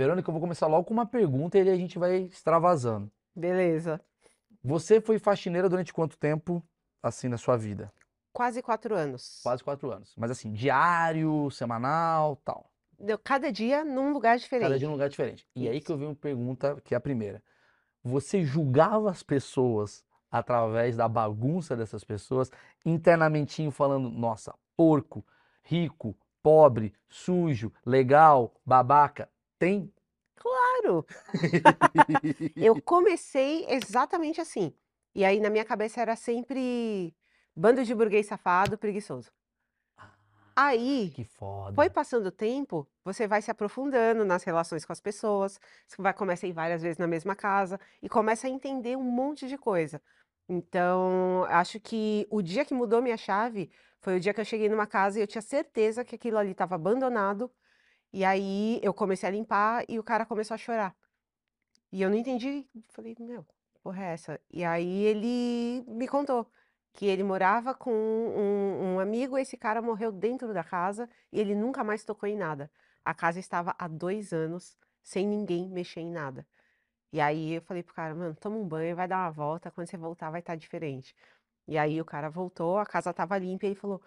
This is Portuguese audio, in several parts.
Verônica, eu vou começar logo com uma pergunta e aí a gente vai extravasando. Beleza. Você foi faxineira durante quanto tempo, assim, na sua vida? Quase quatro anos. Quase quatro anos. Mas assim, diário, semanal, tal. Deu cada dia num lugar diferente. Cada dia num lugar diferente. E aí que Isso. eu vi uma pergunta, que é a primeira. Você julgava as pessoas através da bagunça dessas pessoas, internamentinho falando, nossa, porco, rico, pobre, sujo, legal, babaca? Tem? Claro. Eu comecei exatamente assim. E aí na minha cabeça era sempre bando de burguês safado, preguiçoso. Ah, Aí que foda. Foi passando o tempo, você vai se aprofundando nas relações com as pessoas, você vai começa a ir várias vezes na mesma casa e começa a entender um monte de coisa. Então, acho que o dia que mudou minha chave foi o dia que eu cheguei numa casa e eu tinha certeza que aquilo ali estava abandonado. E aí eu comecei a limpar e o cara começou a chorar. E eu não entendi, falei, meu, porra é essa? E aí ele me contou que ele morava com um, um amigo, esse cara morreu dentro da casa e ele nunca mais tocou em nada. A casa estava há dois anos sem ninguém mexer em nada. E aí eu falei pro cara, mano, toma um banho, vai dar uma volta, quando você voltar vai estar diferente. E aí o cara voltou, a casa estava limpa e ele falou,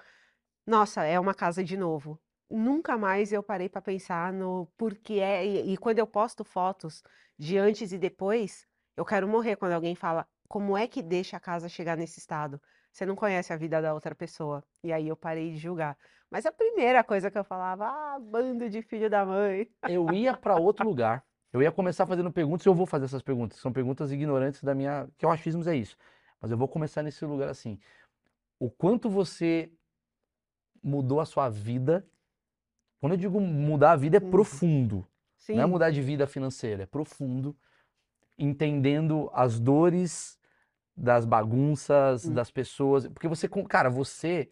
nossa, é uma casa de novo. Nunca mais eu parei para pensar no porquê é, e, e quando eu posto fotos de antes e depois, eu quero morrer quando alguém fala, como é que deixa a casa chegar nesse estado? Você não conhece a vida da outra pessoa. E aí eu parei de julgar. Mas a primeira coisa que eu falava, ah, bando de filho da mãe. Eu ia pra outro lugar. Eu ia começar fazendo perguntas e eu vou fazer essas perguntas. São perguntas ignorantes da minha. Que o achismos é isso. Mas eu vou começar nesse lugar assim. O quanto você mudou a sua vida. Quando eu digo mudar a vida, é profundo. Sim, Não é mudar de vida financeira, é profundo. Entendendo as dores das bagunças, Hum. das pessoas. Porque você, cara, você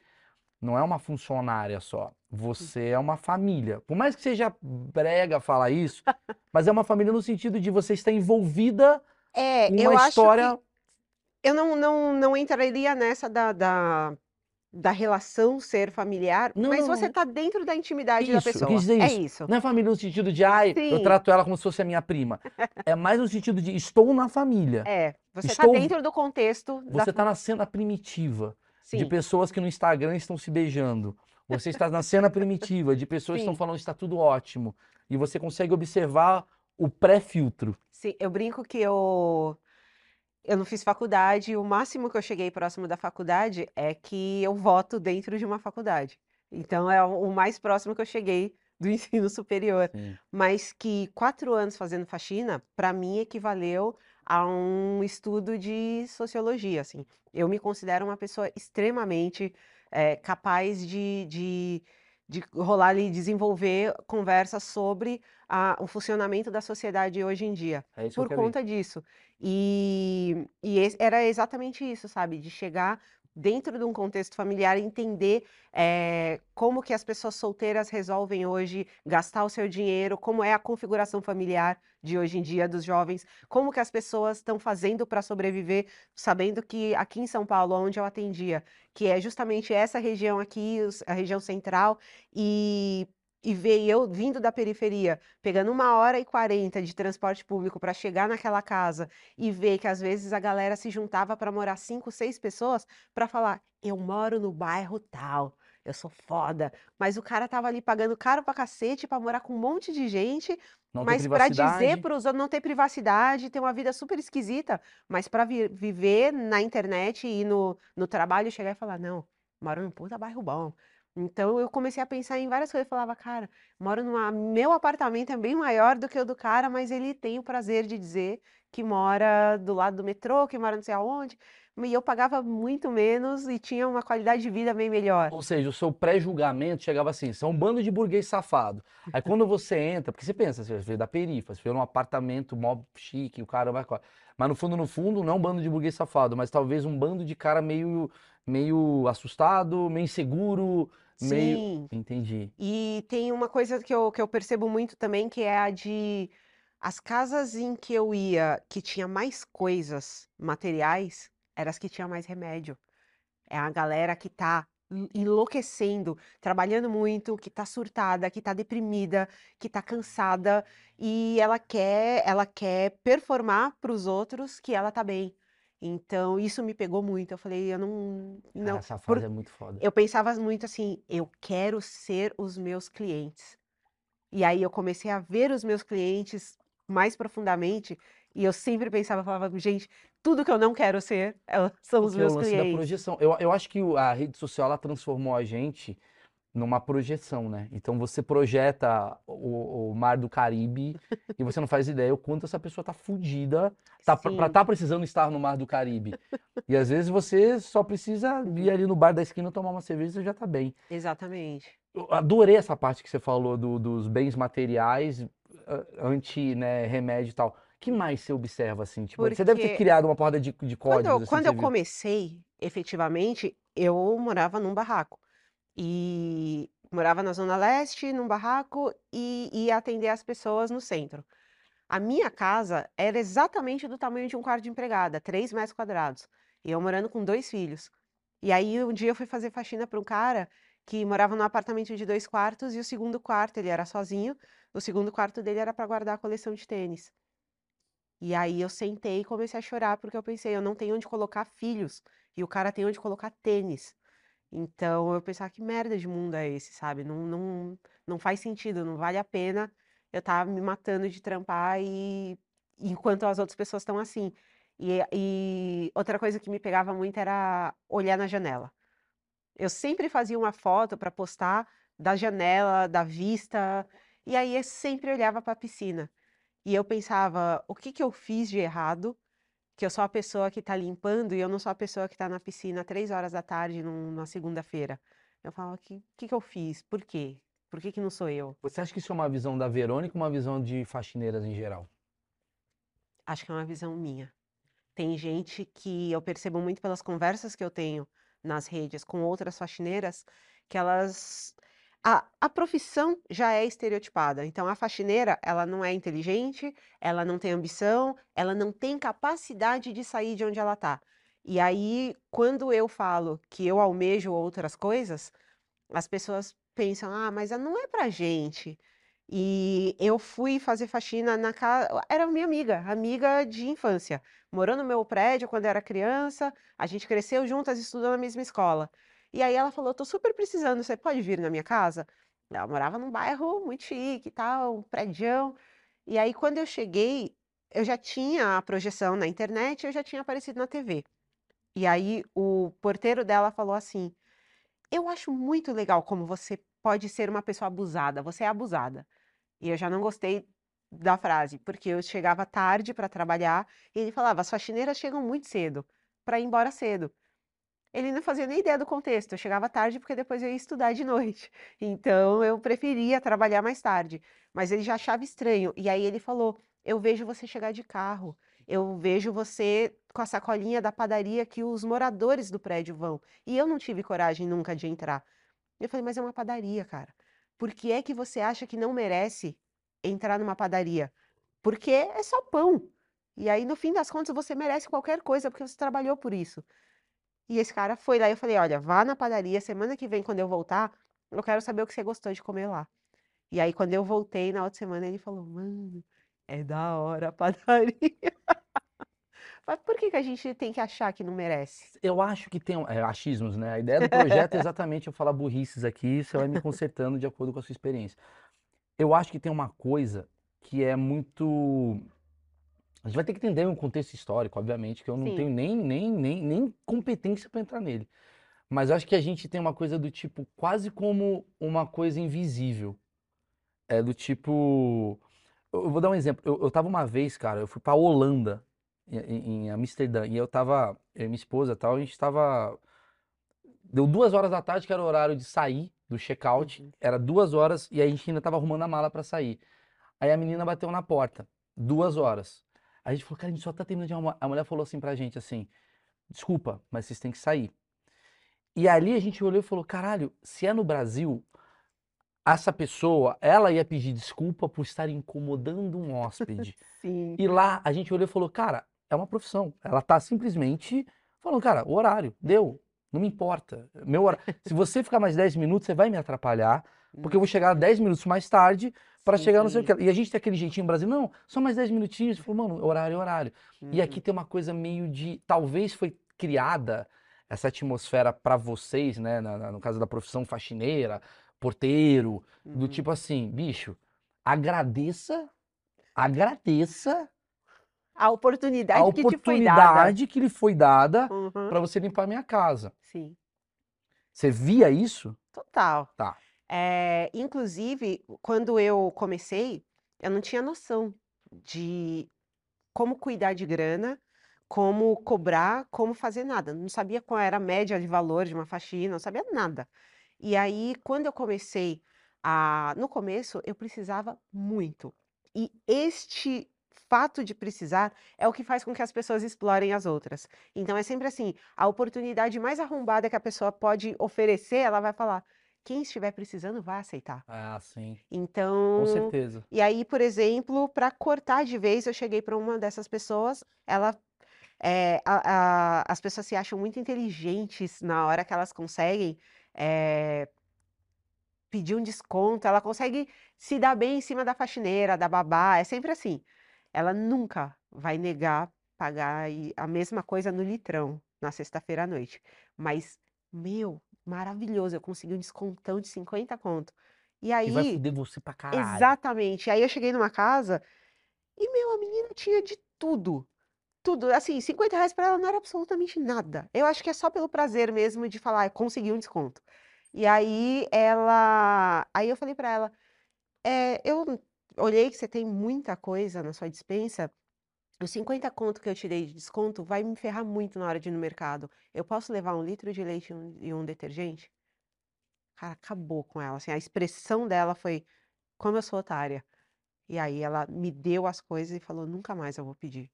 não é uma funcionária só. Você é uma família. Por mais que seja brega falar isso, mas é uma família no sentido de você estar envolvida é, eu uma acho história. que eu não, não, não entraria nessa da, da, da relação ser familiar, Não, mas não, você não. tá dentro da intimidade da Isso, eu pessoa. dizer É isso. isso. Não é família no sentido de, ai, eu Sim. trato ela como se fosse a minha prima. É mais no sentido de estou na família. É, você tá Estou- dentro do contexto da Você está na cena primitiva. de Sim, pessoas que no Instagram estão se beijando. Você está na cena primitiva de pessoas que estão Sim. falando está tudo ótimo. E você consegue observar o pré-filtro. sim. Eu brinco que eu, eu não fiz faculdade, o máximo que eu cheguei próximo da faculdade é que eu voto dentro de uma faculdade. Então é o mais próximo que eu cheguei do ensino superior. mas que quatro anos fazendo faxina, para mim, equivaleu a um estudo de sociologia, assim. Eu me considero uma pessoa extremamente eh, capaz de, de, de rolar ali, desenvolver conversas sobre a- o funcionamento da sociedade hoje em dia É por conta disso. E, e esse- era exatamente isso, sabe? De chegar dentro de um contexto familiar entender eh, como que as pessoas solteiras resolvem hoje gastar o seu dinheiro, como é a configuração familiar de hoje em dia dos jovens, como que as pessoas estão fazendo para sobreviver, sabendo que aqui em São Paulo, onde eu atendia, que é justamente essa região aqui, a região central, e e ver eu vindo da periferia, pegando uma hora e quarenta de transporte público para chegar naquela casa e ver que às vezes a galera se juntava para morar cinco, seis pessoas para falar: eu moro no bairro tal, eu sou foda. Mas o cara tava ali pagando caro pra cacete para morar com um monte de gente, Não mas para dizer para os outros não ter privacidade, ter uma vida super esquisita, mas para viver na internet e no, no trabalho chegar e falar: não, moro num puta bairro bom. Então eu comecei a pensar em várias coisas. Eu falava, cara, moro numa. Meu apartamento é bem maior do que o do cara, mas ele tem o prazer de dizer que mora do lado do metrô, que mora não sei aonde. E eu pagava muito menos e tinha uma qualidade de vida bem melhor. Ou seja, o seu pré-julgamento chegava assim, você é um bando de burguês safado. Aí quando você entra, porque você pensa, você veio da perifa, você veio num apartamento mó chique, o cara vai... Mas no fundo, no fundo, não é um bando de burguês safado, mas talvez um bando de cara meio, meio assustado, meio inseguro, meio... Sim. Entendi. E tem uma coisa que eu, que eu percebo muito também, que é a de as casas em que eu ia, que tinha mais coisas materiais, eram as que tinham mais remédio. É a galera que tá enlouquecendo, trabalhando muito, que tá surtada, que tá deprimida, que tá cansada e ela quer, ela quer performar para os outros que ela tá bem. Então, isso me pegou muito. Eu falei, eu não, não, essa por- frase é muito foda. eu pensava muito assim, eu quero ser os meus clientes. E aí eu comecei a ver os meus clientes mais profundamente e eu sempre pensava, falava, gente, tudo que eu não quero ser são os Porque é o meus lance da clientes. projeção. Eu, eu acho que a rede social ela transformou a gente numa projeção, né? Então você projeta o, o Mar do Caribe e você não faz ideia o quanto essa pessoa tá fudida tá, pra Sim. tá precisando estar no Mar do Caribe. E às vezes você só precisa ir ali no bar da esquina tomar uma cerveja e já tá bem. Exatamente. Eu adorei essa parte que você falou do- dos bens materiais, anti, né, remédio e tal. que mais você observa assim? Tipo, você deve ter Porque criado uma porrada de, de Quando eu, assim, quando eu viu. comecei, efetivamente, eu morava num barraco. E morava na Zona Leste, num barraco, e ia atender as pessoas no centro. A minha casa era exatamente do tamanho de um quarto de empregada, 3 metros quadrados. E eu morando com dois filhos. E aí, um dia eu fui fazer faxina para um cara que morava num apartamento de dois quartos, e o segundo quarto, ele era sozinho, o segundo quarto dele era para guardar a coleção de tênis. E aí eu sentei e comecei a chorar, porque eu pensei, eu não tenho onde colocar filhos, e o cara tem onde colocar tênis. Então eu pensava, que merda de mundo é esse, sabe? Não, não, não faz sentido, não vale a pena eu estar me matando de trampar e enquanto as outras pessoas estão assim. E, e outra coisa que me pegava muito era olhar na janela. Eu sempre fazia uma foto para postar da janela, da vista, e aí eu sempre olhava para a piscina. E eu pensava, o que que eu fiz de errado? Que eu sou a pessoa que está limpando e eu não sou a pessoa que está na piscina três horas da tarde num- numa segunda-feira. Eu falava, o que, que que eu fiz? Por quê? Por que que não sou eu? Você acha que isso é uma visão da Verônica ou uma visão de faxineiras em geral? Acho que é uma visão minha. Tem gente que eu percebo muito pelas conversas que eu tenho nas redes com outras faxineiras, que elas. A, a profissão já é estereotipada. Então, a faxineira, ela não é inteligente, ela não tem ambição, ela não tem capacidade de sair de onde ela está. E aí, quando eu falo que eu almejo outras coisas, as pessoas pensam, ah, mas não é pra gente. E eu fui fazer faxina na casa. Era minha amiga, amiga de infância. Morou no meu prédio quando era criança, a gente cresceu juntas, estudou na mesma escola. E aí ela falou: tô super precisando, você pode vir na minha casa? Ela morava num bairro muito chique e tal, um prédião. E aí, quando eu cheguei, eu já tinha a projeção na internet, eu já tinha aparecido na TV. E aí o porteiro dela falou assim: Eu acho muito legal como você pode ser uma pessoa abusada, você é abusada. E eu já não gostei da frase, porque eu chegava tarde para trabalhar e ele falava: as faxineiras chegam muito cedo, para ir embora cedo. Ele não fazia nem ideia do contexto, eu chegava tarde porque depois eu ia estudar de noite. Então eu preferia trabalhar mais tarde, mas ele já achava estranho. E aí ele falou: Eu vejo você chegar de carro, eu vejo você com a sacolinha da padaria que os moradores do prédio vão. E eu não tive coragem nunca de entrar. Eu falei, mas é uma padaria, cara. Por que é que você acha que não merece entrar numa padaria? Porque é só pão. E aí, no fim das contas, você merece qualquer coisa, porque você trabalhou por isso. E esse cara foi lá e eu falei, olha, vá na padaria, semana que vem, quando eu voltar, eu quero saber o que você gostou de comer lá. E aí, quando eu voltei na outra semana, ele falou, mano, é da hora a padaria. Mas por que que a gente tem que achar que não merece? Eu acho que tem é, achismos, né? A ideia do projeto é exatamente eu falar burrices aqui, você vai me consertando de acordo com a sua experiência. Eu acho que tem uma coisa que é muito. A gente vai ter que entender um contexto histórico, obviamente, que eu não Sim. tenho nem, nem, nem, nem competência para entrar nele. Mas eu acho que a gente tem uma coisa do tipo, quase como uma coisa invisível. É do tipo. Eu vou dar um exemplo. Eu, eu tava uma vez, cara, eu fui pra Holanda, em, em- Amsterdã, e eu tava, eu e minha esposa tal, a gente tava. Deu duas horas da tarde, que era o horário de sair do check-out, Uhum. era duas horas, e a gente ainda tava arrumando a mala pra sair. Aí a menina bateu na porta, duas horas. A gente falou, cara, a gente só tá terminando de arrumar. A mulher falou assim pra gente, assim, desculpa, mas vocês têm que sair. E ali a gente olhou e falou, caralho, se é no Brasil, essa pessoa, ela ia pedir desculpa por estar incomodando um hóspede. Sim. E lá a gente olhou e falou, cara, é uma profissão. Ela tá simplesmente falando, cara, o horário, deu. Não me importa. Meu hora... Se você ficar mais 10 minutos, você vai me atrapalhar, porque eu vou chegar 10 minutos mais tarde para chegar no seu Sim. E a gente tem aquele jeitinho brasileiro, não, só mais 10 minutinhos. Falou, mano, horário é horário. E aqui Uhum. tem uma coisa meio de. Talvez foi criada essa atmosfera para vocês, né? na- na- no caso da profissão faxineira, porteiro, do Uhum. tipo assim, bicho, agradeça, agradeça A oportunidade a que te foi dada. oportunidade que lhe foi dada Uhum. para você limpar minha casa. Sim, Você via isso? total. Tá. É, inclusive, quando eu comecei, eu não tinha noção de como cuidar de grana, como cobrar, como fazer nada. Não sabia qual era a média de valor de uma faxina, não sabia nada. E aí, quando eu comecei a. No começo, eu precisava muito. E este fato de precisar é o que faz com que as pessoas explorem as outras. Então, é sempre assim: a oportunidade mais arrombada que a pessoa pode oferecer, ela vai falar. Quem estiver precisando vai aceitar. Ah, sim. Com Então, certeza. e aí, por exemplo, para cortar de vez, eu cheguei para uma dessas pessoas, ela, é, a- a- as pessoas se acham muito inteligentes na hora que elas conseguem é, pedir um desconto, ela consegue se dar bem em cima da faxineira, da babá, é sempre assim. Ela nunca vai negar pagar a mesma coisa no litrão na sexta-feira à noite. Mas, meu, maravilhoso, eu consegui um descontão de 50 conto. E E vai aí, fuder você pra caralho. Exatamente. Aí eu cheguei numa casa e, meu, a menina tinha de tudo. Tudo. Assim, 50 reais pra ela não era absolutamente nada. Eu acho que é só pelo prazer mesmo de falar, "Ah, consegui um desconto. E aí ela. Aí eu falei pra ela, é, eu olhei que você tem muita coisa na sua despensa. Os 50 conto que eu te dei de desconto vai me ferrar muito na hora de ir no mercado. Eu posso levar um litro de leite e um, detergente? Cara, acabou com ela. Assim, a expressão dela foi como eu sou otária. E aí ela me deu as coisas e falou: nunca mais eu vou pedir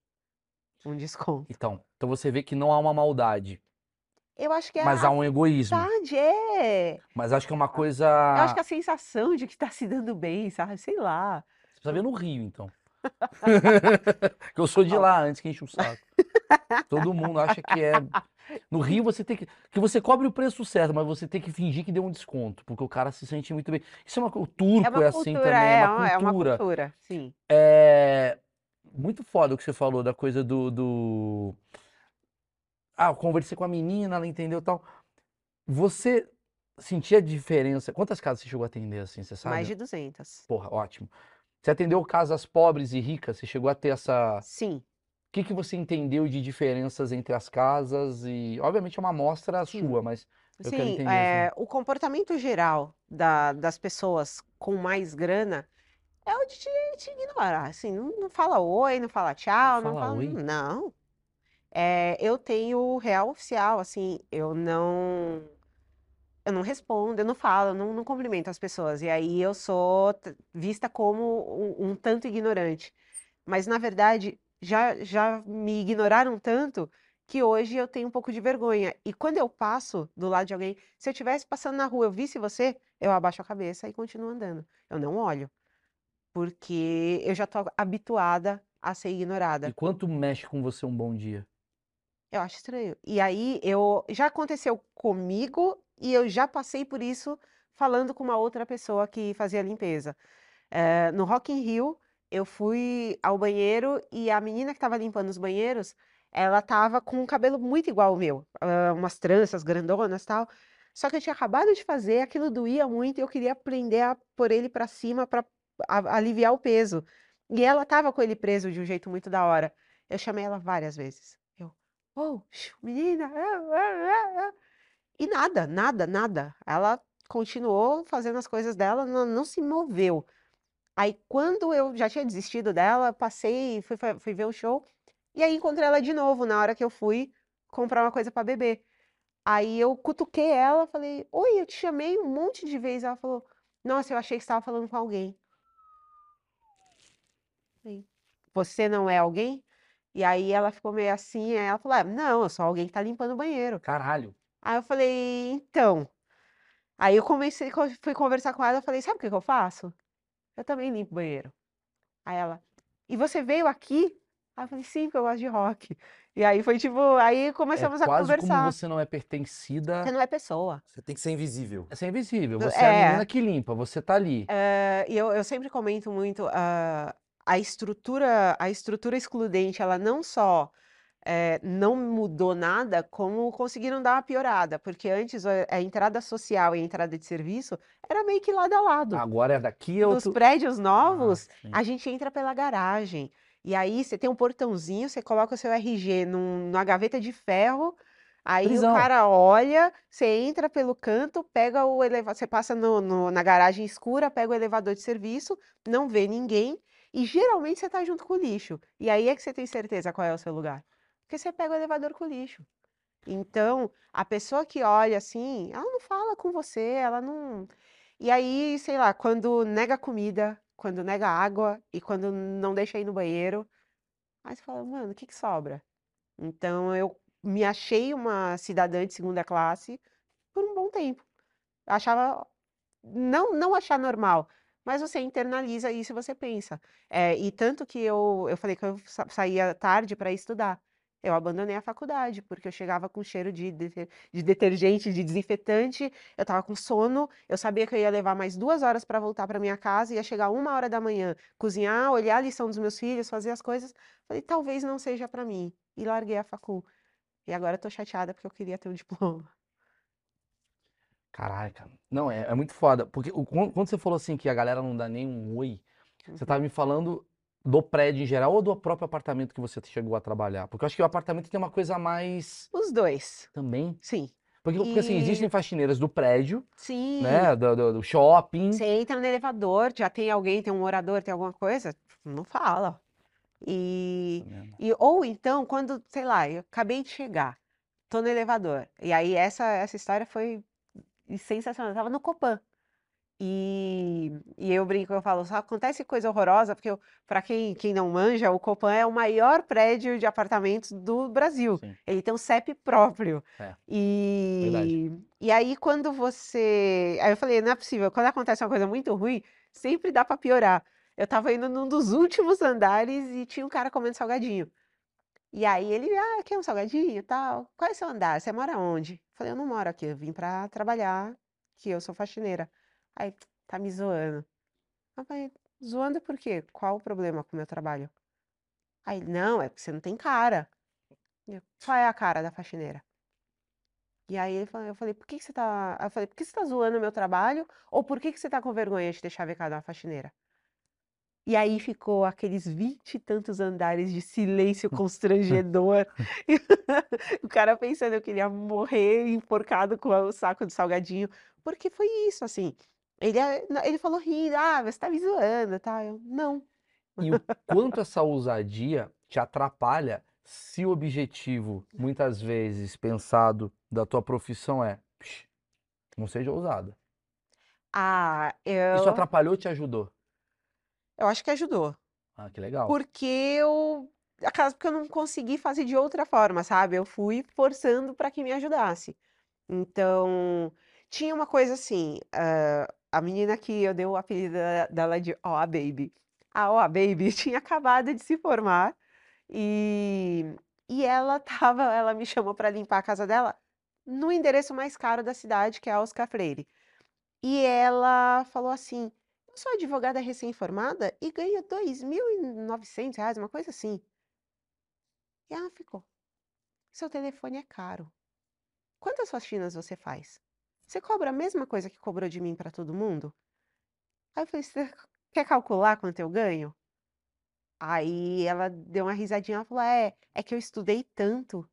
um desconto. Então, então você vê que não há uma maldade, Eu acho que é mas há um egoísmo. vontade, é. Mas acho que é uma coisa. Eu acho que a sensação de que tá se dando bem, sabe? Sei lá. Você precisa ver no Rio, então. que eu sou de lá antes que enche o saco. Todo mundo acha que é. No Rio você tem que. Que você cobre o preço certo, mas você tem que fingir que deu um desconto, porque o cara se sente muito bem. Isso é uma. O É turco uma é assim cultura, também, é, é uma uma- é uma cultura. cultura, sim. É muito foda o que você falou da coisa do, do... Ah, eu conversei com a menina, ela entendeu tal. Você sentia diferença? Quantas casas você chegou a atender assim, você sabe? Mais de 200. Porra, ótimo. Você atendeu casas pobres e ricas? Você chegou a ter essa... Sim, O que que você entendeu de diferenças entre as casas e... Obviamente é uma amostra Sim. sua, mas eu quero sim. entender é, assim. o comportamento geral da- das pessoas com mais grana é o de te, te ignorar. Assim, não, não fala oi, não fala tchau, não fala fala. oi? Não. É, eu tenho real oficial, assim, eu não. Eu não respondo, eu não falo, eu não, não cumprimento as pessoas. E aí eu sou vista como um, um tanto ignorante. Mas, na verdade, já, já me ignoraram tanto que hoje eu tenho um pouco de vergonha. E quando eu passo do lado de alguém, se eu estivesse passando na rua, eu visse você, eu abaixo a cabeça e continuo andando. Eu não olho, porque eu já estou habituada a ser ignorada. E quanto mexe com você um bom dia? Eu acho estranho. E aí eu já aconteceu comigo e eu já passei por isso falando com uma outra pessoa que fazia limpeza. Eh, no Rock in Rio, eu fui ao banheiro e a menina que estava limpando os banheiros, ela estava com um cabelo muito igual ao meu, ah, umas tranças grandonas tal. Só que eu tinha acabado de fazer, aquilo doía muito e eu queria aprender a pôr ele para cima para aliviar o peso. E ela estava com ele preso de um jeito muito da hora. Eu chamei ela várias vezes. Eu, oh, menina, ah, ah, ah, ah." E nada, nada, nada. Ela continuou fazendo as coisas dela, não, não se moveu. Aí, quando eu já tinha desistido dela, passei, fui, fui ver o show, e aí encontrei ela de novo na hora que eu fui comprar uma coisa para beber. Aí eu cutuquei ela, falei, oi, eu te chamei um monte de vezes. Ela falou, nossa, eu achei que estava falando com alguém. Você não é alguém? E aí ela ficou meio assim, aí ela falou, "Ah, não, eu sou alguém que tá limpando o banheiro. Caralho. Aí eu falei, então. Aí eu comecei, co- fui conversar com ela, eu falei, sabe o que que eu faço? Eu também limpo o banheiro. Aí ela, e você veio aqui Aí eu falei, sim, porque eu gosto de rock. E aí foi tipo, aí É começamos a quase como conversar. você não é pertencida. Você não é pessoa. Você tem que ser invisível. Você é invisível. Não- Você é a é. menina que limpa, você tá ali. Eh, e eu, eu sempre comento muito ah, a estrutura, a estrutura excludente, ela não só eh, não mudou nada, como conseguiram dar uma piorada, porque antes a, entrada social e a entrada de serviço era meio que lado a lado. Agora é daqui a Dos outro. prédios novos, Ah, a gente entra pela garagem. E aí você tem um portãozinho, você coloca o seu RG num- numa gaveta de ferro, aí Prisão. o cara olha, você entra pelo canto, pega o elevador, você passa no- no- na garagem escura, pega o elevador de serviço, não vê ninguém, e geralmente você tá junto com o lixo. E aí é que você tem certeza qual é o seu lugar. Porque você pega o elevador com o lixo. Então, a pessoa que olha assim, ela não fala com você, ela não. E aí, sei lá, quando nega comida, quando nega água e quando não deixa ir no banheiro, aí você fala, mano, o que que sobra? Então, eu me achei uma cidadã de segunda classe por um bom tempo. Achava, não, não achar normal, mas você internaliza isso e você pensa. É, e tanto que eu, eu falei que eu sa- saía tarde para estudar. Eu abandonei a faculdade, porque eu chegava com cheiro de, de detergente, de desinfetante, eu tava com sono, eu sabia que eu ia levar mais duas horas para voltar para minha casa, ia chegar uma hora da manhã, cozinhar, olhar a lição dos meus filhos, fazer as coisas. Falei, talvez não seja para mim. E larguei a facul. E agora eu tô chateada porque eu queria ter um diploma. Caraca. Não, é, é muito foda. Porque o- quando você falou assim que a galera não dá nem um oi, você tava me falando do prédio em geral ou do próprio apartamento que você chegou a trabalhar? Porque eu acho que o apartamento tem uma coisa mais Os dois, também. sim. Porque, porque assim, E- existem faxineiras do prédio, Sim. né? Do, do- do shopping. Você entra no elevador, já tem alguém, tem um morador, tem alguma coisa, não fala. E, e ou então, quando, sei lá, eu acabei de chegar, tô no elevador. E aí essa essa história foi sensacional. Eu tava no Copan. E, e eu brinco, eu falo, só acontece coisa horrorosa, porque para quem, quem não manja, o Copan é o maior prédio de apartamentos do Brasil. Sim. Ele tem um CEP próprio. É, E, e aí, quando você. Aí eu falei, não é possível, quando acontece uma coisa muito ruim, sempre dá para piorar. Eu tava indo num dos últimos andares e tinha um cara comendo salgadinho. E aí ele, ah, quer um salgadinho e tal? Qual é seu andar? Você mora onde? Falei, eu não moro aqui, eu vim pra trabalhar, que eu sou faxineira. Aí, tá me zoando. Eu falei, zoando por quê? Qual o problema com o meu trabalho? Aí, não, é porque você não tem cara. Eu, Qual é a cara da faxineira? E aí ele falou, eu falei, por que que você tá. Eu falei, por que você tá zoando o meu trabalho? Ou por que que você tá com vergonha de ter chavecado uma faxineira? E aí ficou aqueles vinte e tantos andares de silêncio constrangedor. O cara pensando que ele ia morrer enforcado com o saco de salgadinho. Porque foi isso, assim. Ele, é- ele falou rindo, ah, você tá me zoando, tá? Eu, não. E o quanto essa ousadia te atrapalha se o objetivo, muitas vezes pensado da tua profissão é, "Psh, não seja ousada. Ah, Isso eu, atrapalhou ou te ajudou? eu acho que ajudou. Ah, que legal. Porque eu. Acaso porque eu não consegui fazer de outra forma, sabe? Eu fui forçando para que me ajudasse. Então, tinha uma coisa assim, ah, a menina que eu dei o apelido dela de Ó, Baby. A Ó, Baby tinha acabado de se formar e, e ela tava, ela me chamou para limpar a casa dela no endereço mais caro da cidade, que é a Oscar Freire. E ela falou assim: Eu sou advogada recém-formada e ganho 2.900 reais, uma coisa assim. E ela ficou: Seu telefone é caro. Quantas faxinas você faz? Você cobra a mesma coisa que cobrou de mim para todo mundo? Aí eu falei: Você quer calcular quanto eu ganho? Aí ela deu uma risadinha, ela falou: É, é que eu estudei tanto.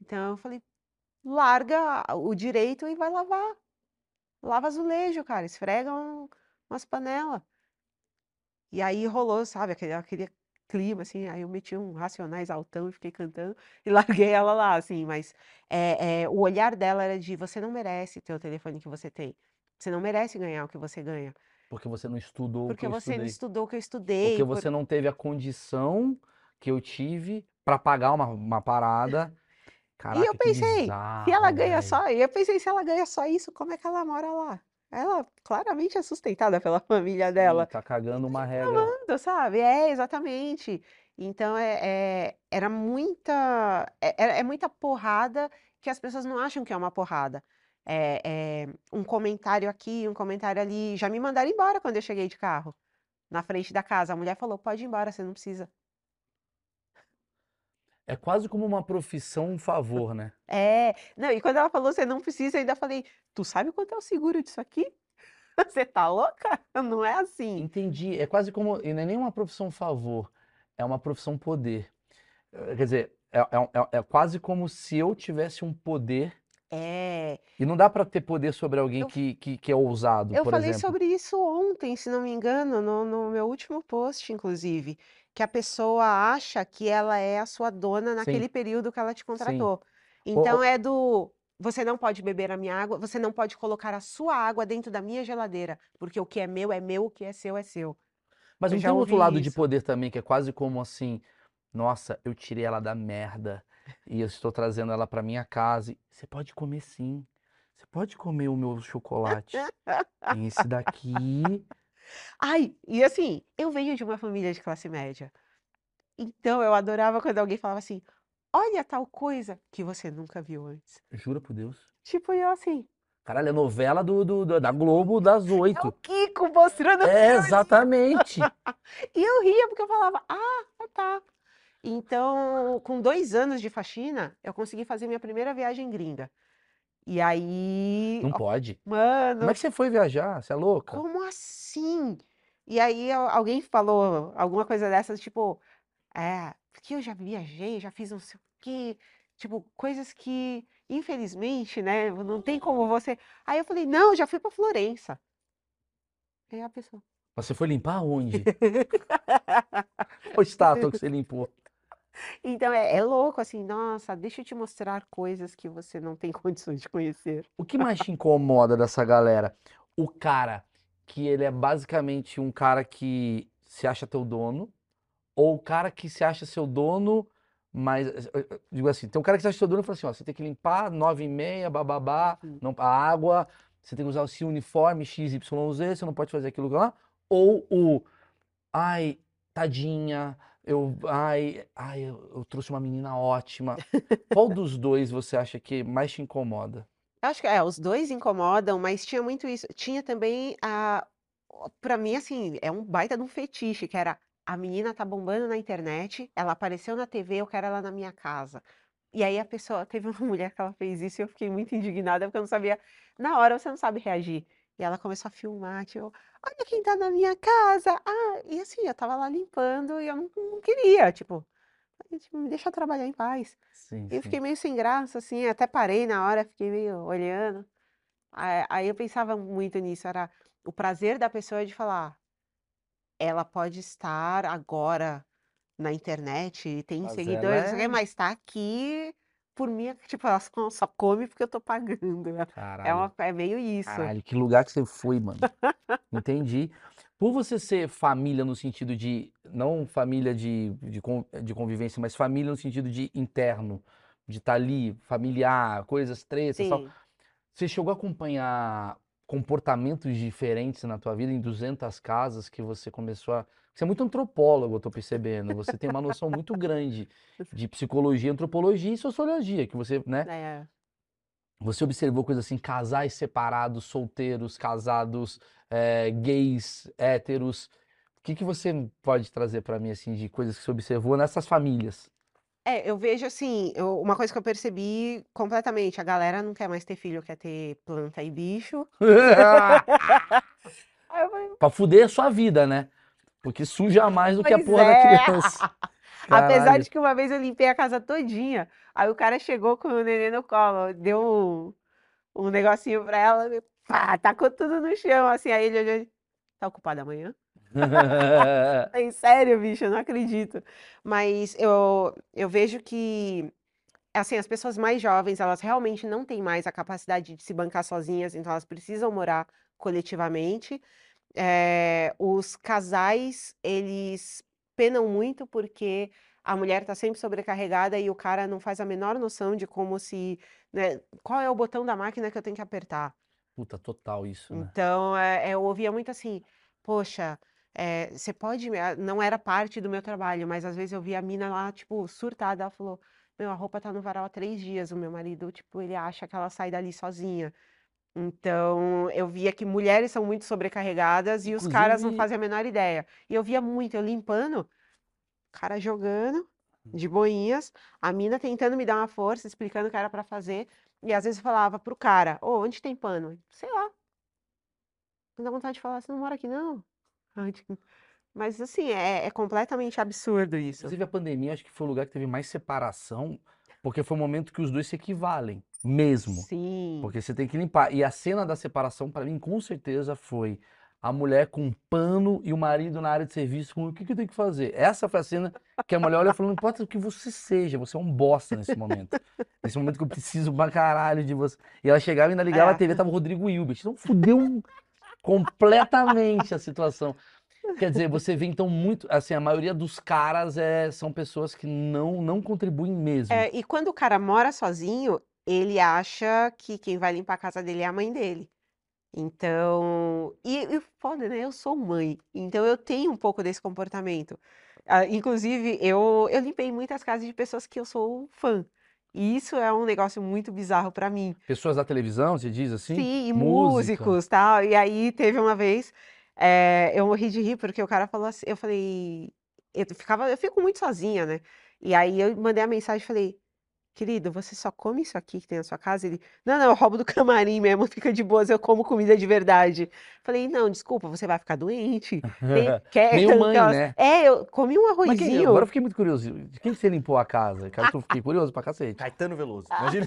Então eu falei: Larga o direito e vai lavar. Lava azulejo, cara, esfrega um- umas panelas. E aí rolou, sabe, aquele, aquele clima, assim, aí eu meti um Racionais altão e fiquei cantando e larguei ela lá, assim, mas é, é, o olhar dela era de você não merece ter o telefone que você tem, você não merece ganhar o que você ganha, Porque você não estudou o que porque eu você não estudou o que eu estudei, Porque por- você não teve a condição que eu tive pra pagar uma, uma parada. Caraca, eu que pensei, bizarro, se ela ganha velho. só, e eu pensei, se ela ganha só isso, como é que ela mora lá? Ela claramente é sustentada pela família dela. Tá cagando uma regra. Amando, sabe? É, exatamente. Então é, é- era muita é, é- é muita porrada que as pessoas não acham que é uma porrada. É, é um comentário aqui, um comentário ali. Já me mandaram embora quando eu cheguei de carro, na frente da casa. A mulher falou: pode ir embora, você não precisa. É quase como uma profissão um favor, né? É, não, e quando ela falou você não precisa, eu ainda falei: tu sabe quanto é o seguro disso aqui? Você tá louca? Não é assim. Entendi. É quase como. E não é nem uma profissão favor, é uma profissão poder. Eh, Quer dizer, é, é- é- é quase como se eu tivesse um poder. É, E não dá pra ter poder sobre alguém Eu- que, que, que é ousado, eu por falei exemplo. sobre isso ontem, se não me engano, no, no meu último post, inclusive, que a pessoa acha que ela é a sua dona Sim. naquele período que ela te Sim. contratou. Ô, Então ô, é do você não pode beber a minha água, você não pode colocar a sua água dentro da minha geladeira, porque o que é meu é meu, o que é seu é seu. Mas Eu não tem outro lado de isso. poder também, que é quase como assim, nossa, eu tirei ela da merda e eu estou trazendo ela pra minha casa. e Você pode comer sim. Você pode comer o meu chocolate. Esse daqui. Ai, e assim, eu venho de uma família de classe média. Então eu adorava quando alguém falava assim: olha tal coisa que você nunca viu antes. Jura por Deus. Tipo, eu assim, Caralho, é novela do, do- do- da Globo das é o oito. Kiko mostrando É, exatamente. E eu ria porque eu falava, ah, tá, tá. Então, com dois anos de faxina, eu consegui fazer minha primeira viagem gringa. E aí, Não ó, pode. Como mano, é que você foi viajar? Você é louca? como assim? E aí al- alguém falou alguma coisa dessas, tipo, é, porque eu já viajei, já fiz não sei o quê, tipo, coisas que, infelizmente, né, não tem como você. Aí eu falei, não, já fui pra Florença. Aí a pessoa. Mas Você foi limpar onde? Qual estátua que você limpou? Então é, é louco assim, nossa, deixa eu te mostrar coisas que você não tem condições de conhecer. O que mais te incomoda dessa galera? O cara que ele é basicamente um cara que se acha teu dono, ou o cara que se acha seu dono, mas eh, eh, digo assim, tem um cara que se acha seu dono e fala assim, ó, você tem que limpar nove e meia, bababá, Sim. não, a água, você tem que usar esse uniforme XYZ, você não pode fazer aquilo lá, ou o, ai, tadinha, eu, ai, ai, eu, trouxe uma menina ótima. Qual dos dois você acha que mais te incomoda? Acho que é, os dois incomodam, mas tinha muito isso. Tinha também a, para mim assim, é um baita de um fetiche, que era a menina tá bombando na internet, ela apareceu na TV, eu quero ela na minha casa. E aí a pessoa, teve uma mulher que ela fez isso e eu fiquei muito indignada porque eu não sabia, na hora você não sabe reagir. E ela começou a filmar, tipo, olha quem tá na minha casa. Ah, e assim, eu tava lá limpando e eu não, não queria, tipo, "Ai, tipo, me deixa trabalhar em paz. Sim, E eu sim. fiquei meio sem graça, assim, até parei na hora, fiquei meio olhando. Aí, aí eu pensava muito nisso, era o prazer da pessoa de falar, ela pode estar agora na internet, tem Mas seguidores, ela é- mas tá aqui por mim, tipo, ela só come porque eu tô pagando. É Caralho. uma, é meio isso. Caralho, que lugar que você foi, mano. Entendi. Por você ser família no sentido de, não família de, de, de convivência, mas família no sentido de interno, de estar ali, familiar, coisas tretas, tal. Sim. Você chegou a acompanhar comportamentos diferentes na tua vida em 200 casas que você começou a... Você é muito antropólogo, eu tô percebendo. Você tem uma noção muito grande de psicologia, antropologia e sociologia, que você, né? É. Você observou coisas assim, casais separados, solteiros, casados, eh, gays, héteros. O que que você pode trazer pra mim, assim, de coisas que você observou nessas famílias? É, eu vejo assim, eu- uma coisa que eu percebi completamente, a galera não quer mais ter filho, quer ter planta e bicho. Aí eu falei, Pra fuder a sua vida, né? Porque suja mais do que a Pois porra da é. criança. Apesar Caralho. de que uma vez eu limpei a casa todinha, aí o cara chegou com o neném no colo, deu um, um negocinho pra ela, e pá, tacou tudo no chão, assim, aí ele olhou, tá ocupado amanhã? Falei, sério, bicho, eu não acredito. Mas eu, eu vejo que, assim, as pessoas mais jovens, elas realmente não têm mais a capacidade de se bancar sozinhas, então elas precisam morar coletivamente. Eh, os casais, eles penam muito porque a mulher está sempre sobrecarregada e o cara não faz a menor noção de como se, né, qual é o botão da máquina que eu tenho que apertar. Puta, total isso, né? Então, é, é, eu ouvia muito assim, poxa, eh, você pode ah, não era parte do meu trabalho, mas às vezes eu via a mina lá, tipo, surtada, ela falou: "Meu, a roupa tá no varal há 3 dias, o meu marido, tipo, ele acha que ela sai dali sozinha". Então, eu via que mulheres são muito sobrecarregadas e os caras não Inclusive fazem a menor ideia. E eu via muito, eu limpando, o cara jogando de boinhas, a mina tentando me dar uma força, explicando o que era pra fazer, e às vezes eu falava para o cara: "Ô, onde tem pano?". "Sei lá". Me dá vontade de falar: "Você não mora aqui não?". Mas assim, é é completamente absurdo isso. Inclusive a pandemia acho que foi o lugar que teve mais separação, porque foi o momento que os 2 se equivalem, mesmo. Sim. Porque você tem que limpar. E a cena da separação pra mim com certeza foi a mulher com pano e o marido na área de serviço com: "O que que eu tenho que fazer?". Essa foi a cena que a mulher olha e falou: "Não importa o que você seja, você é um bosta nesse momento. Nesse momento que eu preciso pra caralho de você". E ela chegava e ainda ligava a É. TV, estava o Rodrigo Hilbert. Então fudeu completamente a situação. Quer dizer, você vê então muito assim, a maioria dos caras, eh, são pessoas que não não contribuem mesmo. É, e quando o cara mora sozinho, ele acha que quem vai limpar a casa dele é a mãe dele. Então e e foda, né, eu sou mãe, então eu tenho um pouco desse comportamento. Ah, inclusive eu eu limpei muitas casas de pessoas que eu sou fã, e isso é um negócio muito bizarro pra mim. Pessoas da televisão, você diz assim? Sim, e Música. músicos, tal. E aí teve uma vez, eh, eu morri de rir, porque o cara falou assim eu falei eu ficava eu fico muito sozinha, né, e aí eu mandei a mensagem e falei: "Querido, você só come isso aqui que tem na sua casa?". Ele: "Não, não, eu roubo do camarim mesmo, fica de boas, eu como comida de verdade". Falei: "Não, desculpa, você vai ficar doente, tem quer Meio mãe, aquelas" né. É, eu comi um Mas quem arrozinho agora eu fiquei muito curioso, de quem que você limpou a casa? Cara, eu fiquei curioso pra cacete. Caetano Veloso, imagina.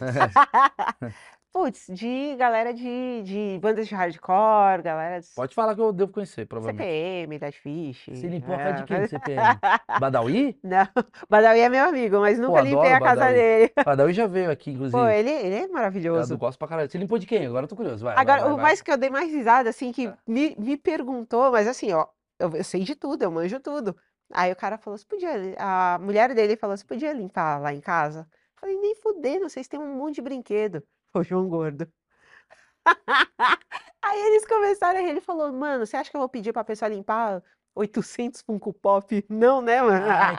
Puts, de galera de de bandas de hardcore, galera de Pode falar que eu devo conhecer, provavelmente. CPM, Dead Fish. Você limpou a é. casa de quem CPM? Badawi? Não, Badawi é meu amigo, mas nunca limpei a casa Badawi. dele. Badawi já veio aqui, inclusive. Pô, ele ele é Eu maravilhoso. gosto pra caralho. Você limpou de quem? Agora eu tô curioso, vai, vai, Agora, vai, o vai. mais que eu dei mais risada, assim, que me me perguntou, mas assim, ó, eu eu sei de tudo, eu manjo tudo. Aí o cara falou: "Você podia li" a mulher dele falou: "Você podia limpar lá em casa?". Falei: "Nem fudendo, vocês têm um monte de brinquedo". O João Gordo. Aí eles começaram a rir, ele falou: "Mano, você acha que eu vou pedir pra pessoa limpar 800 Funko Pop? Não, né, mano". Ah,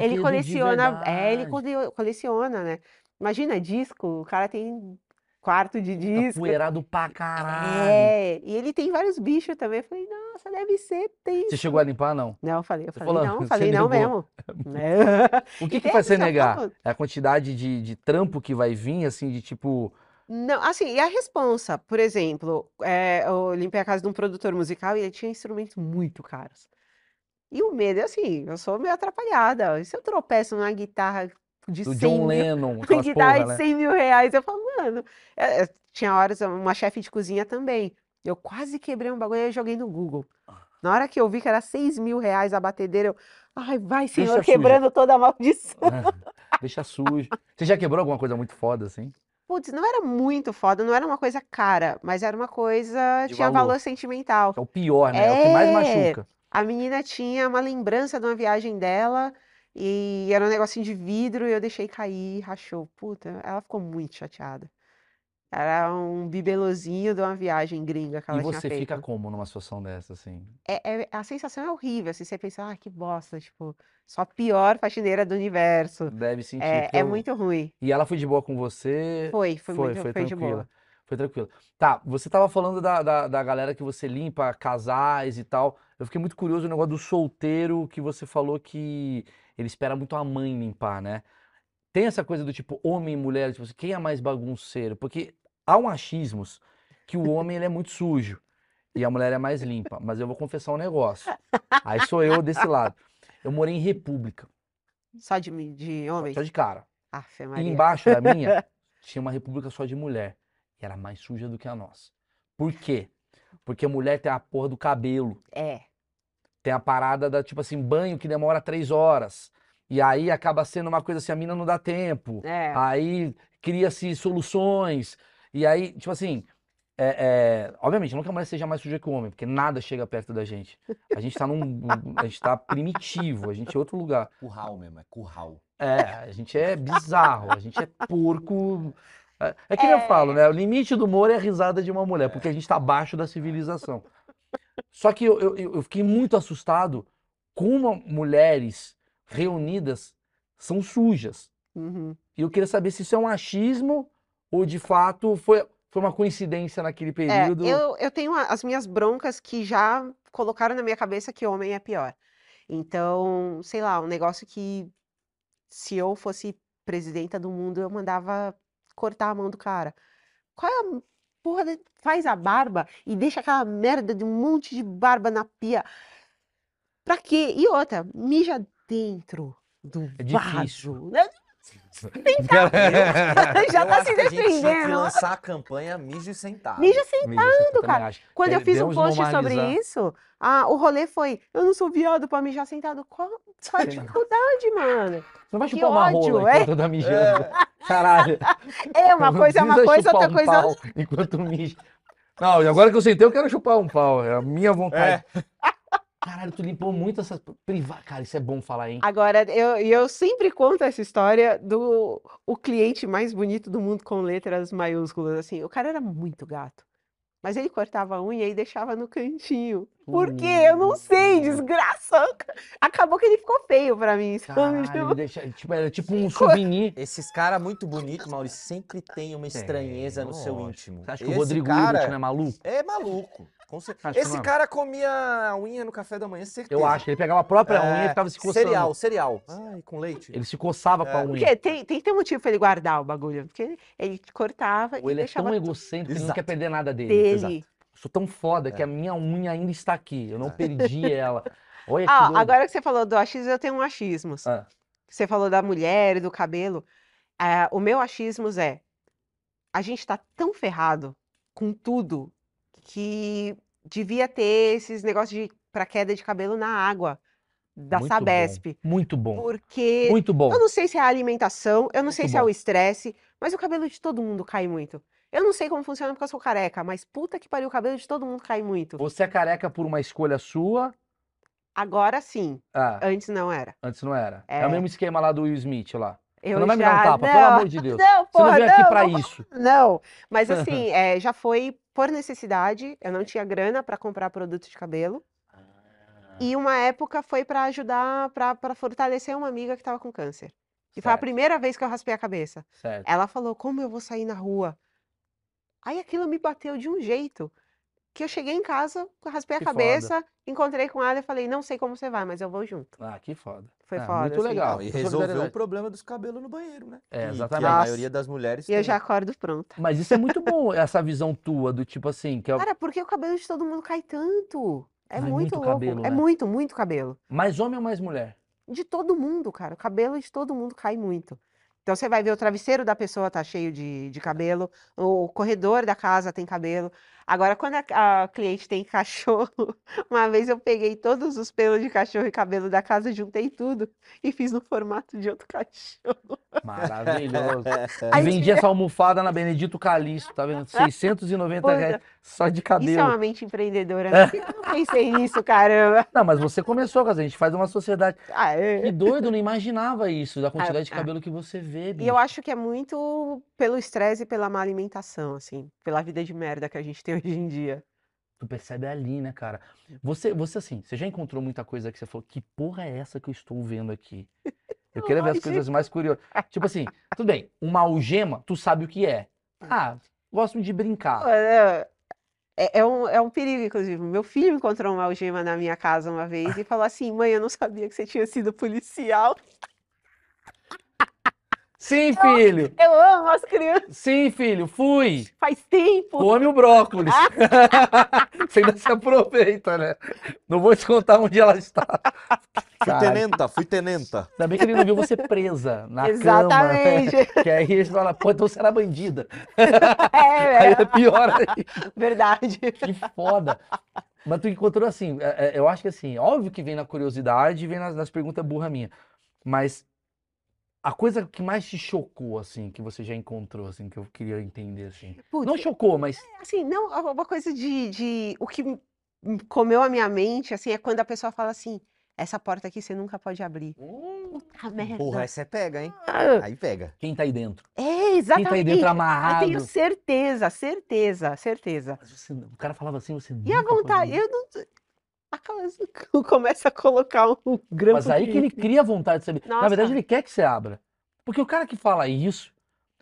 ele coleciona é, ele coleciona, né. Imagina, disco, o cara tem quarto de Tá disco. poeirado pra caralho. É, e ele tem vários bichos também. Eu falei: "Nossa, deve ser Você tenso". chegou a limpar, não? Não, eu falei eu Você falei: falou, "Não", falei: "Não mesmo". É. O E que que faz você negar? É a quantidade de de trampo que vai vir, assim, de tipo Não, assim, e a responsa, por exemplo, eh, eu limpei a casa de um produtor musical e ele tinha instrumentos muito caros. E o medo é assim, eu sou meio atrapalhada, e se eu tropeço numa guitarra de do 100 John mil Lennon, uma aquelas guitarra porra, de né? 100 mil reais, eu falo: "Mano", eh eh, tinha horas uma chefe de cozinha também, eu quase quebrei um bagulho, eu joguei no Google. Na hora que eu vi que era 6 mil reais a batedeira, eu: "Ai, vai Deixa senhor, suja. quebrando toda a maldição". Deixa sujo. Você já quebrou alguma coisa muito foda, assim? Putz, não era muito foda, não era uma coisa cara, mas era uma coisa De tinha valor. valor sentimental. É o pior, né? É o que mais É, machuca. a menina tinha uma lembrança de uma viagem dela, e era um negocinho de vidro e eu deixei cair, rachou. Puta, ela ficou muito chateada. Era um bibelozinho de uma viagem gringa que E ela tinha você fica feito. como numa situação dessa, assim? É é a sensação é horrível, assim, você pensa: "Ah, que bosta", tipo, sou a pior faxineira do universo. Deve sentir, É porque é eu muito ruim. E ela foi de boa com você? Foi, foi muito foi foi de boa. tranquila. Foi tranquila. Tá, você estava falando da da da galera que você limpa, casais e tal. Eu fiquei muito curioso no negócio do solteiro, que você falou que ele espera muito a mãe limpar, né. Tem essa coisa do tipo homem e mulher, tipo assim, quem é mais bagunceiro? Porque há um achismos que o homem ele é muito sujo e a mulher é mais limpa, mas eu vou confessar um negócio. Aí sou eu desse lado. Eu morei em república, Só de de homem? só de cara. Afe E Maria. embaixo da minha tinha uma república só de mulher. E era mais suja do que a nossa. Por quê? Porque a mulher tem a porra do cabelo. É. Tem a parada da, tipo assim, banho que demora três horas. E aí acaba sendo uma coisa assim, a mina não dá tempo. É. Aí cria-se soluções. E aí, tipo assim, é, é, obviamente, não que a mulher seja mais suja que o homem, porque nada chega perto da gente. A gente tá num. A gente tá primitivo, a gente é outro lugar. Curral mesmo, é curral. É, a gente é bizarro, a gente é porco. É, é que nem eu falo, né? O limite do humor é a risada de uma mulher, porque a gente tá abaixo da civilização. Só que eu, eu, eu fiquei muito assustado como mulheres reunidas são sujas. Uhum. E eu queria saber se isso é um achismo ou de fato foi, foi uma coincidência naquele É, período. eu, eu tenho as minhas broncas que já colocaram na minha cabeça que homem é pior. Então, sei lá, um negócio que se eu fosse presidenta do mundo, eu mandava cortar a mão do cara. Qual é a porra? de- Faz a barba e deixa aquela merda de um monte de barba na pia. Pra quê? E outra, mija dentro do É difícil. Né? Eu Já tá se que a gente tinha que defendendo. lançar a campanha Mijo Sentado. Mija sentado, cara. Quando eu fiz um post sobre isso, ah, o rolê foi: eu não sou viado pra mijar sentado. Qual, qual a dificuldade, mano? Você não vai chupar uma ódio, rola é? enquanto tá mijando. Caralho. É uma Não coisa, é uma coisa, outra um coisa. pau enquanto mija. Não, e agora que eu sentei, eu quero chupar um pau. É a minha vontade. Caralho, tu limpou muito essas privadas. Cara, isso é bom falar, hein? Agora, eu, e eu sempre conto essa história do o cliente mais bonito do mundo com letras maiúsculas. Assim, o cara era muito gato. Mas ele cortava a unha e deixava no cantinho. Por quê? Eu não sei, Hum. desgraça. Acabou que ele ficou feio pra mim? Caralho, ele deixa, tipo, era tipo um souvenir. Esses caras muito bonitos, Maurício, sempre tem uma estranheza no seu íntimo. Você acha que o Esse Rodrigo cara Hilbert não é maluco? é maluco. Com cer- Acho que Esse não é. cara comia a unha no café da manhã, certeza. Eu acho. Ele pegava a própria unha e É, ficava se coçando. Cereal, cereal. Ai, com leite. Ele se coçava com a É. unha. Porque tem, tem que ter um motivo pra ele guardar o bagulho. Porque ele, ele cortava Ou e ele é deixava tão tudo egocêntrico que ele não quer perder nada dele. dele. exato. Sou tão foda que É. a minha unha ainda está aqui. Eu não É. perdi ela. Olha que Ah, doido. agora que você falou do achismo, eu tenho um achismos. Ah, Você falou da mulher e do cabelo. Ah, o meu achismos é: a gente tá tão ferrado com tudo que devia ter esses negócios de para queda de cabelo na água da muito Sabesp. Bom, muito bom. Porque Muito bom. eu não sei se é a alimentação, eu não sei Muito se é bom. o estresse, mas o cabelo de todo mundo cai muito. Eu não sei como funciona porque eu sou careca, mas puta que pariu, o cabelo de todo mundo cai muito. Você é careca por uma escolha sua. Agora sim, Ah, antes não era. antes não era. É. É. o mesmo esquema lá do Will Smith lá. Você Eu não vai me dar um tapa, pelo não, amor de Deus. Não, Você não porra, veio aqui não, pra não isso. Não, mas assim, é, já foi por necessidade. Eu não tinha grana para comprar produto de cabelo. E uma época foi para ajudar, para fortalecer uma amiga que estava com câncer. E foi a Certo. primeira vez que eu raspei a cabeça. Certo. Ela falou: Como eu vou sair na rua? Aí aquilo me bateu de um jeito que eu cheguei em casa, raspei a Que foda. cabeça, encontrei com ela e falei: Não sei como você vai, mas eu vou junto. Ah, que foda. Foi Ah, foda, Muito assim. legal. E resolveu o problema dos cabelos no banheiro, né? É, exatamente. a maioria das mulheres E eu tem. já acordo pronta. Mas isso é muito bom, essa visão tua, do tipo assim, que é Cara, por que o cabelo de todo mundo cai tanto? É Mas muito muito louco. cabelo, É né? muito, muito cabelo. mais homem ou mais mulher? De todo mundo, cara. O cabelo de todo mundo cai muito. Então você vai ver o travesseiro da pessoa tá cheio de, de cabelo, o corredor da casa tem cabelo. Agora, quando a, a cliente tem cachorro, uma vez eu peguei todos os pelos de cachorro e cabelo da casa, juntei tudo e fiz no formato de outro cachorro. Maravilhoso. E Aí vendi essa almofada na Benedito Calixto, tá vendo? 690 Puta, reais só de Isso é cabelo. uma mente empreendedora. né? Que eu não pensei nisso, caramba? Não, mas você começou com a gente faz uma sociedade. Ah, é. Que doido, eu não imaginava isso, da quantidade de ah. cabelo que você vê, E bicho. eu acho que é muito pelo estresse e pela má alimentação, assim, pela vida de merda que a gente tem hoje em dia. Tu percebe ali, né, cara? Você, você assim, você já encontrou muita coisa que você falou, que porra é essa que eu estou vendo aqui? Eu queria ver as coisas mais curiosas. Tipo assim, tudo bem, uma algema, tu sabe o que é. Ah, gosto de brincar. Olha, É, é um, é um perigo, inclusive. Meu filho encontrou uma algema na minha casa uma vez e falou assim: mãe, eu não sabia que você tinha sido policial. Sim, filho! Eu amo as crianças, Sim, filho, fui! faz tempo. Come o brócolis. Você ainda se aproveita, né? Não vou te contar onde ela está. Fui tenenta, fui tenenta. ainda bem que ele não viu você presa na Exatamente. cama. Que aí ele fala, pô, então você era bandida. É, Aí é, é pior aí. verdade. Que foda. Mas tu encontrou assim, é, é, eu acho que assim, óbvio que vem na curiosidade, vem nas, nas perguntas burra minha. Mas a coisa que mais te chocou, assim, que você já encontrou, assim, que eu queria entender, assim. Putz, Não chocou, mas assim, não, uma coisa de, de. O que comeu a minha mente, assim, é quando a pessoa fala assim: essa porta aqui você nunca pode abrir. Hum, Puta merda. porra, essa é pega, hein? Ah, Aí pega. Quem tá aí dentro? É, Quem tá aí exatamente. dentro Eu amarrado? tenho certeza, certeza, certeza. Mas você o cara falava assim, você E a nunca pode vontade, abrir. eu não. Aquelas, começa a colocar um grampo Mas aí que ele cria vontade de saber. Na Nossa. verdade, ele quer que você abra. Porque o cara que fala isso,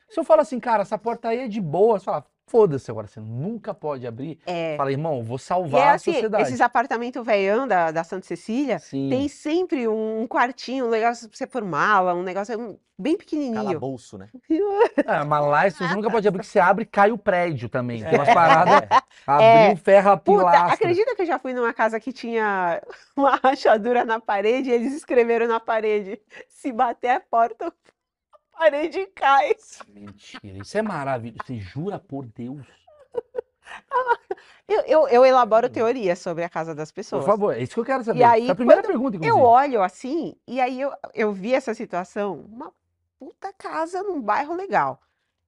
se eu falo assim, cara, essa porta aí é de boa, você fala, foda-se agora, você nunca pode abrir. É. Fala, irmão, vou salvar é a assim, sociedade. esses apartamentos veião da, da Santa Cecília, Sim. tem sempre um quartinho, um negócio pra você pôr mala, um negócio bem pequenininho. Calabouço, né? É, mas lá isso você nunca pode abrir, porque você abre e cai o prédio também. Tem umas É. paradas, abriu, ferra a Puta, pilastra. acredita que eu já fui numa casa que tinha uma rachadura na parede e eles escreveram na parede: se bater a porta, a parede cai. Mentira, isso é maravilhoso. Você jura por Deus? Eu, eu, eu elaboro teorias sobre a casa das Por pessoas. favor, é isso que eu quero saber. E aí, a primeira pergunta, Eu inclusive. olho assim, e aí eu, eu vi essa situação, uma puta casa num bairro legal,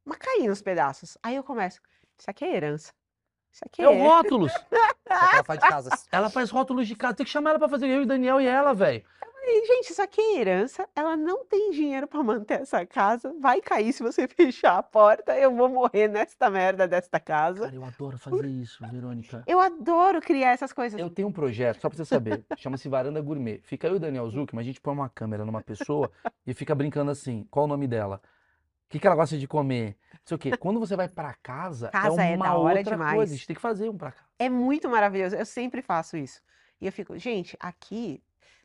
mas caí nos pedaços. Aí eu começo, isso aqui é herança. Isso aqui É o é. rótulos. Ela faz de casas. Ela faz rótulos de casa. Tem que chamar ela pra fazer. Eu e o Daniel e ela, velho. E, gente, isso aqui é herança. Ela não tem dinheiro pra manter essa casa. Vai cair se você fechar a porta. Eu vou morrer nesta merda desta casa. Cara, eu adoro fazer isso, Verônica. Eu adoro criar essas coisas. Eu tenho um projeto, só pra você saber, chama-se Varanda Gourmet. Fica eu e o Daniel Zuckerman, a gente põe uma câmera numa pessoa e fica brincando assim, qual o nome dela? O que, que ela gosta de comer? Não sei o quê. Quando você vai pra casa, Casa é é uma hora outra demais. coisa. A gente tem que fazer um pra cá. É muito maravilhoso. Eu sempre faço isso. E eu fico, gente, aqui.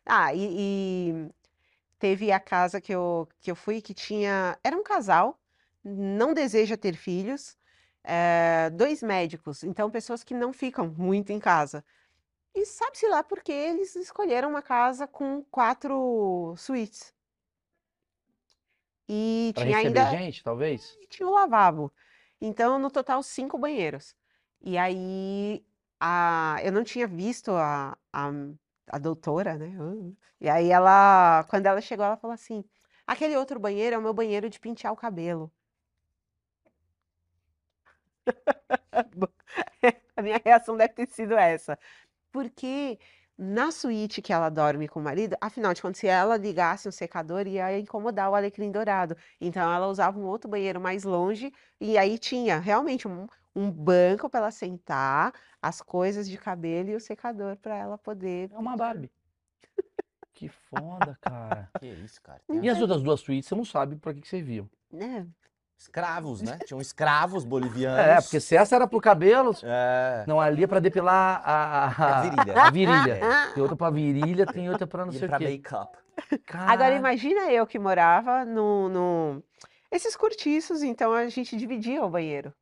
Ah, e, e teve a casa que eu, que eu fui que tinha. Era um casal, não deseja ter filhos, eh, dois médicos, então pessoas que não ficam muito em casa. E sabe-se lá porque eles escolheram uma casa com quatro suítes. E Pra tinha receber ainda gente, talvez? e tinha o lavabo. Então, no total, cinco banheiros. E aí, a, eu não tinha visto a, a, a doutora, né? E aí, ela, quando ela chegou, ela falou assim: aquele outro banheiro é o meu banheiro de pentear o cabelo. A minha reação deve ter sido essa. Porque na suíte que ela dorme com o marido, afinal de contas, se ela ligasse um secador, ia incomodar o alecrim dourado. Então ela usava um outro banheiro mais longe e aí tinha realmente um, um banco para ela sentar, as coisas de cabelo e o secador para ela poder. É uma Barbie. Que foda, cara. Que isso, cara. Tem E as outras duas suítes, você não sabe pra que, que serviam. Né? Escravos, né? Tinham escravos bolivianos. É, porque se essa era pro cabelo, É. não, ali é pra depilar a, a, A virilha. a virilha. Tem outra pra virilha, tem outra pra não E sei pra o quê. make-up. Agora imagina eu que morava no, no... esses cortiços, então a gente dividia o banheiro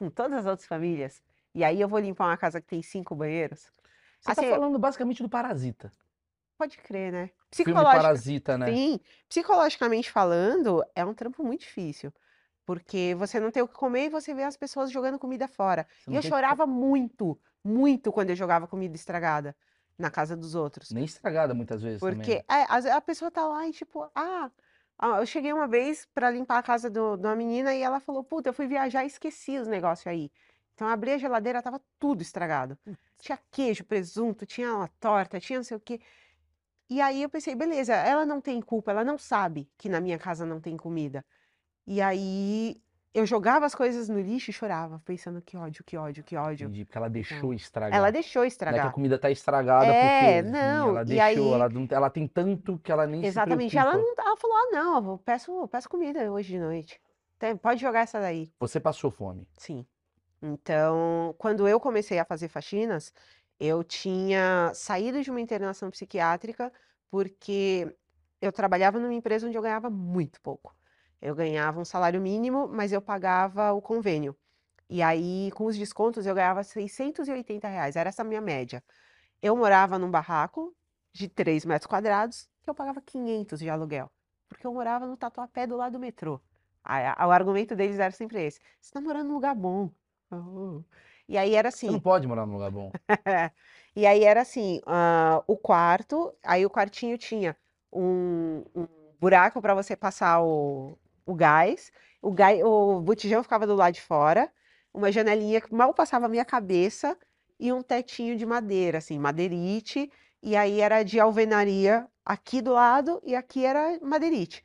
com todas as outras famílias. E aí eu vou limpar uma casa que tem cinco banheiros. Você tá assim, falando basicamente do Parasita. Pode crer, né? Filme Psicológico. Parasita, né? Sim, psicologicamente falando, é um trampo muito difícil. Porque você não tem o que comer e você vê as pessoas jogando comida fora. E eu chorava muito, muito quando eu jogava comida estragada na casa dos outros. Nem estragada muitas vezes Porque também. é, às vezes a pessoa tá lá e tipo, ah, ah, eu cheguei uma vez pra limpar a casa do- de uma menina e ela falou, puta, eu fui viajar e esqueci os negócios aí. Então eu abri a geladeira, tava tudo estragado. Tinha queijo, presunto, tinha uma torta, tinha não sei o quê. E aí eu pensei, beleza, ela não tem culpa, ela não sabe que na minha casa não tem comida. E aí eu jogava as coisas no lixo e chorava, pensando que ódio, que ódio, que ódio. Entendi, porque ela deixou Ela estragar. deixou Não é que a estragar. comida tá estragada É, porque não, ela e deixou, aí- ela, não- ela tem tanto que ela nem Exatamente. se Ela, não, ela falou: ah, não, eu peço, eu peço comida hoje de noite. Tem- pode jogar essa daí. Você passou fome. Sim. Então, quando eu comecei a fazer faxinas, eu tinha saído de uma internação psiquiátrica porque eu trabalhava numa empresa onde eu ganhava muito pouco. Eu ganhava um salário mínimo, mas eu pagava o convênio. E aí, com os descontos, eu ganhava 680 reais. Era essa a minha média. Eu morava num barraco de 3 metros quadrados, que eu pagava 500 de aluguel. Porque eu morava no Tatuapé do lado do metrô. Aí, a- o argumento deles era sempre esse: você tá morando num lugar bom. Oh. E aí era Você não assim. pode morar num lugar bom. E aí era assim, ah, o quarto, aí o quartinho tinha um, um buraco para você passar o, o gás, o gás, o botijão ficava do lado de fora, uma janelinha que mal passava a minha cabeça e um tetinho de madeira, assim, madeirite, e aí era de alvenaria aqui do lado e aqui era madeirite.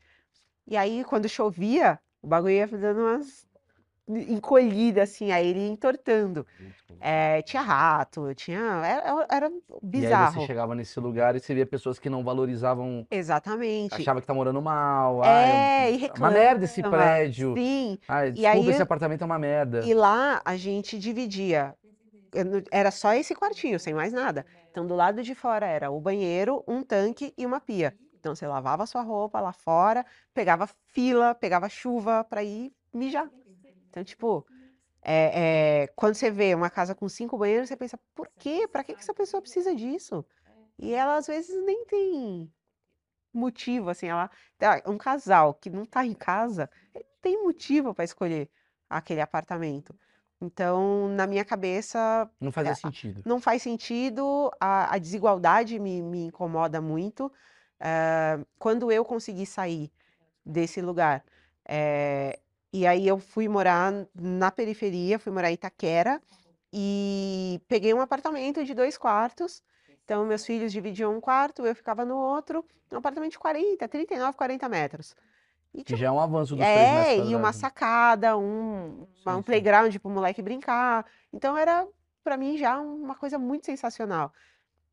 E aí quando chovia, o bagulho ia dando umas encolhidas assim, aí ele entortando. É, tinha rato, tinha. Era, era E aí você bizarro. chegava nesse lugar e você via pessoas que não valorizavam, Exatamente. achava que tá morando mal. É, ai, e é uma merda esse reclama. prédio. Sim. Ai, E desculpa, aí- esse apartamento é uma merda. E lá a gente dividia. Era só esse quartinho, sem mais nada. Então, do lado de fora era o banheiro, um tanque e uma pia. Então, você lavava sua roupa lá fora, pegava fila, pegava chuva para ir mijar. Então, tipo, é, é, quando você vê uma casa com cinco banheiros, você pensa, por quê? Para que que essa pessoa precisa disso? E ela, às vezes, nem tem motivo, assim, ela... tá, Um casal que não tá em casa, ele tem motivo para escolher aquele apartamento. Então, na minha cabeça, Não fazia é, sentido. não faz sentido, a, a desigualdade me, me incomoda muito. Eh, quando eu consegui sair desse lugar, eh, e aí eu fui morar na periferia, fui morar em Itaquera, e peguei um apartamento de dois quartos. Então, meus filhos dividiam um quarto, eu ficava no outro, um apartamento de 40, 39, 40 metros. E Que tinha já é um avanço dos três é, e uma sacada, um, Sim, um sim. playground para o moleque brincar. Então era, para mim, já uma coisa muito sensacional.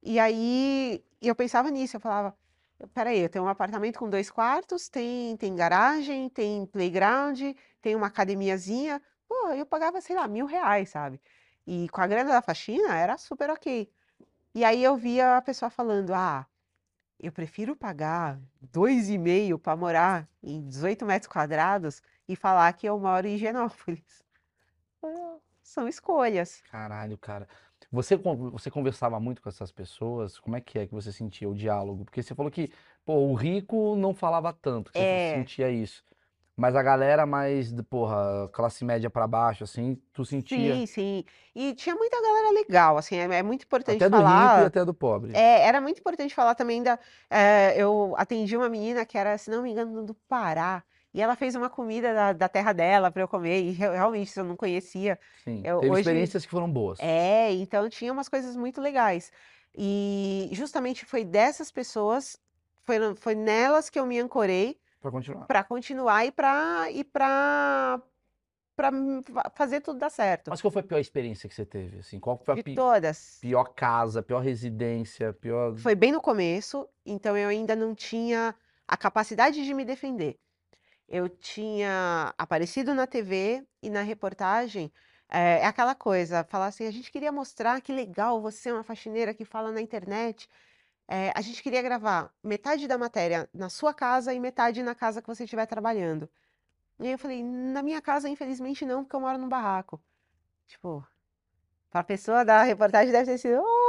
E aí eu pensava nisso, eu falava, peraí, eu tenho um apartamento com dois quartos, tem, tem garagem, tem playground, tem uma academiazinha. Pô, eu pagava, sei lá, mil reais, sabe? E com a grana da faxina era super ok. E aí eu via a pessoa falando, ah, eu prefiro pagar dois e meio para morar em 18 metros quadrados e falar que eu moro em Higienópolis. Ah, São escolhas. Caralho, cara. Você, você conversava muito com essas pessoas? Como é que é que você sentia o diálogo? Porque você falou que, pô, o rico não falava tanto, que você É. sentia isso. Mas a galera mais, de, porra, classe média pra baixo, assim, tu sentia Sim, sim. E tinha muita galera legal, assim, é, é muito importante até do rico e falar. até do pobre. É, era muito importante falar também da. é, eu atendi uma menina que era, se não me engano, do Pará. E ela fez uma comida da, da terra dela para eu comer. E re- realmente eu não conhecia. Sim, eu- teve hoje- experiências que foram boas. É, então tinha umas coisas muito legais. E justamente foi dessas pessoas, foi, foi nelas que eu me ancorei Pra continuar. para continuar e para e para para fazer tudo dar certo. Mas qual foi a pior experiência que você teve, assim? Qual foi a De pi- todas. pior casa, pior residência, pior... Foi bem no começo, então eu ainda não tinha a capacidade de me defender. Eu tinha aparecido na TV e na reportagem, é, é aquela coisa, falar assim, a gente queria mostrar que legal você é uma faxineira que fala na internet. É, a gente queria gravar metade da matéria na sua casa e metade na casa que você estiver trabalhando. E aí eu falei, na minha casa, infelizmente não, porque eu moro num barraco. Tipo, para a pessoa da reportagem deve ter sido, "Oh,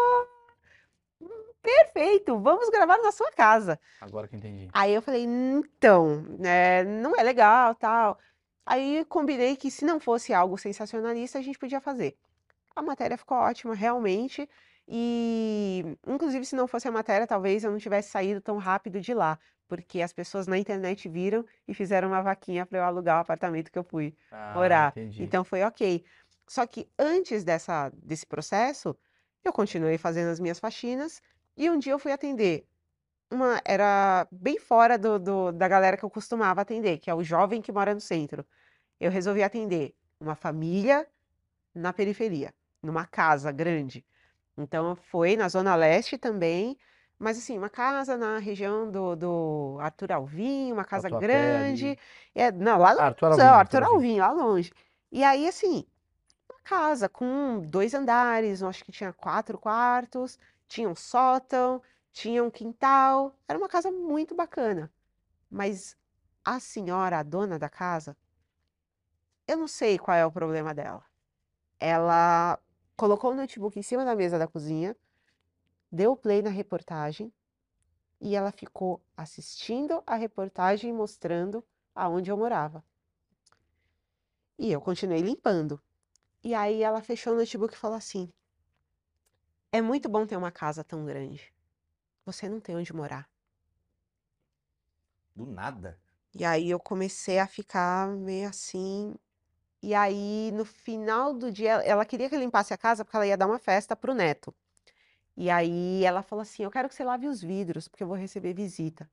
Perfeito, vamos gravar na sua casa. Agora que eu entendi. Aí eu falei, então, né, não é legal, tal. Aí combinei que se não fosse algo sensacionalista, a gente podia fazer. A matéria ficou ótima, realmente. E, inclusive, se não fosse a matéria, talvez eu não tivesse saído tão rápido de lá, porque as pessoas na internet viram e fizeram uma vaquinha para eu alugar o apartamento que eu fui Ah, morar. entendi. Então foi ok. Só que antes dessa, desse processo, eu continuei fazendo as minhas faxinas e um dia eu fui atender. Uma, era bem fora do, do- da galera que eu costumava atender, que é o jovem que mora no centro. Eu resolvi atender uma família na periferia, numa casa grande. Então foi na Zona Leste também, mas assim, uma casa na região do, do Arthur Alvim, uma casa Tatuapé grande. É, não, lá Ah, Arthur longe, Alvim, Arthur Arthur Alvim, lá longe. E aí, assim, uma casa com dois andares, acho que tinha quatro quartos, tinha um sótão, tinha um quintal. Era uma casa muito bacana. Mas a senhora, a dona da casa, eu não sei qual é o problema dela. Ela colocou o notebook em cima da mesa da cozinha, deu play na reportagem e ela ficou assistindo a reportagem mostrando aonde eu morava. E eu continuei limpando. E aí ela fechou o notebook e falou assim: É muito bom ter uma casa tão grande. Você não tem onde morar. Do nada. E aí eu comecei a ficar meio assim. E aí, no final do dia, ela- queria que eu limpasse a casa porque ela ia dar uma festa pro neto. E aí ela falou assim: Eu quero que você lave os vidros, porque eu vou receber visita.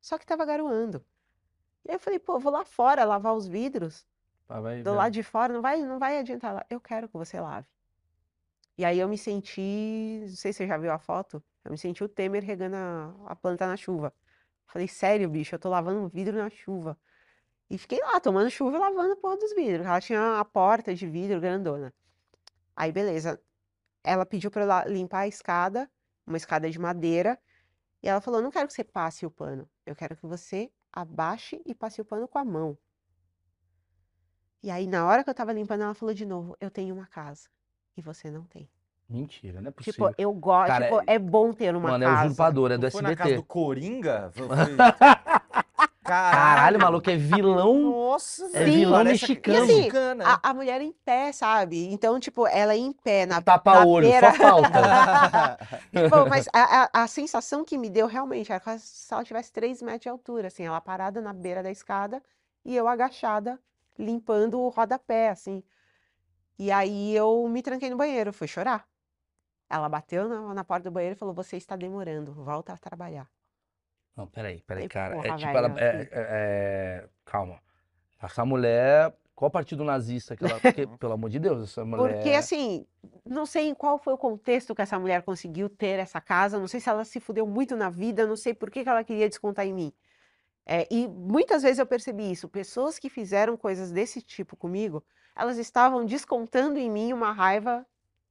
Só que tava garoando. E aí eu falei: Pô, eu vou lá fora lavar os vidros, Ah, vai do lado de fora, não vai, não vai adiantar. Ela, Eu quero que você lave. E aí eu me senti, não sei se você já viu a foto, eu me senti o Temer regando a, a planta na chuva. Falei, sério, bicho, eu tô lavando vidro na chuva. E fiquei lá, tomando chuva e lavando a porra dos vidros. Ela tinha a porta de vidro grandona. Aí, beleza. Ela pediu pra eu limpar a escada, uma escada de madeira. E ela falou: Não quero que você passe o pano. Eu quero que você abaixe e passe o pano com a mão. E aí, na hora que eu tava limpando, ela falou de novo: Eu tenho uma casa. E você não tem. Mentira, não é Tipo, possível. eu gosto. Cara, Tipo, é bom ter uma Mano, é casa. usurpador, é do Não foi na casa SBT. do Coringa? Caralho, Caralho, maluco, é vilão. Nossa, É velho, vilão mexicano. E assim, mexicana. A, a mulher em pé, sabe? Então, tipo, ela em pé na, na Tapa-olho, beira. só falta. Pô, mas a, a, a sensação que me deu realmente era como se ela tivesse 3 metros de altura, assim, ela parada na beira da escada e eu agachada, limpando o rodapé, assim. E aí eu me tranquei no banheiro, fui chorar. Ela bateu na, na porta do banheiro e falou: Você está demorando, volta a trabalhar. Não, peraí, peraí, cara. É porra, tipo, velho, ela. é- é- é- Calma. Essa mulher. Qual partido nazista que ela. Porque, pelo amor de Deus, essa mulher. Porque, assim, não sei em qual foi o contexto que essa mulher conseguiu ter essa casa, não sei se ela se fudeu muito na vida, não sei por que que ela queria descontar em mim. É, e muitas vezes eu percebi isso, pessoas que fizeram coisas desse tipo comigo, elas estavam descontando em mim uma raiva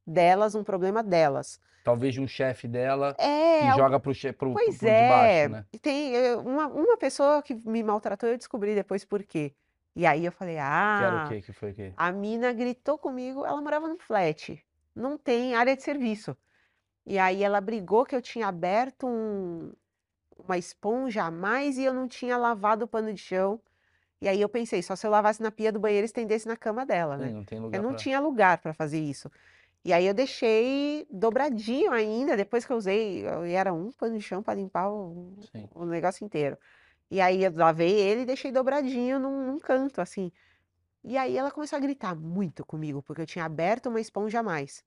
delas, um problema delas. Talvez de um chefe dela É, que joga pro, che- pro, pois pro de é, baixo, né? e tem eh, uma, uma pessoa que me maltratou, eu descobri depois por quê. E aí eu falei, Que era o ah, quê? Que foi o quê? a mina gritou comigo, ela morava num flat, não tem área de serviço. E aí ela brigou que eu tinha aberto um- uma esponja a mais e eu não tinha lavado o pano de chão. E aí eu pensei, só se eu lavasse na pia do banheiro e estendesse na cama dela, Sim, né? não tem Eu lugar não pra... tinha lugar para fazer isso. E aí eu deixei dobradinho ainda, depois que eu usei, eu- e era um pano de chão para limpar o, Sim. o negócio inteiro. E aí eu lavei ele e deixei dobradinho num, num canto, assim. E aí ela começou a gritar muito comigo, porque eu tinha aberto uma esponja a mais.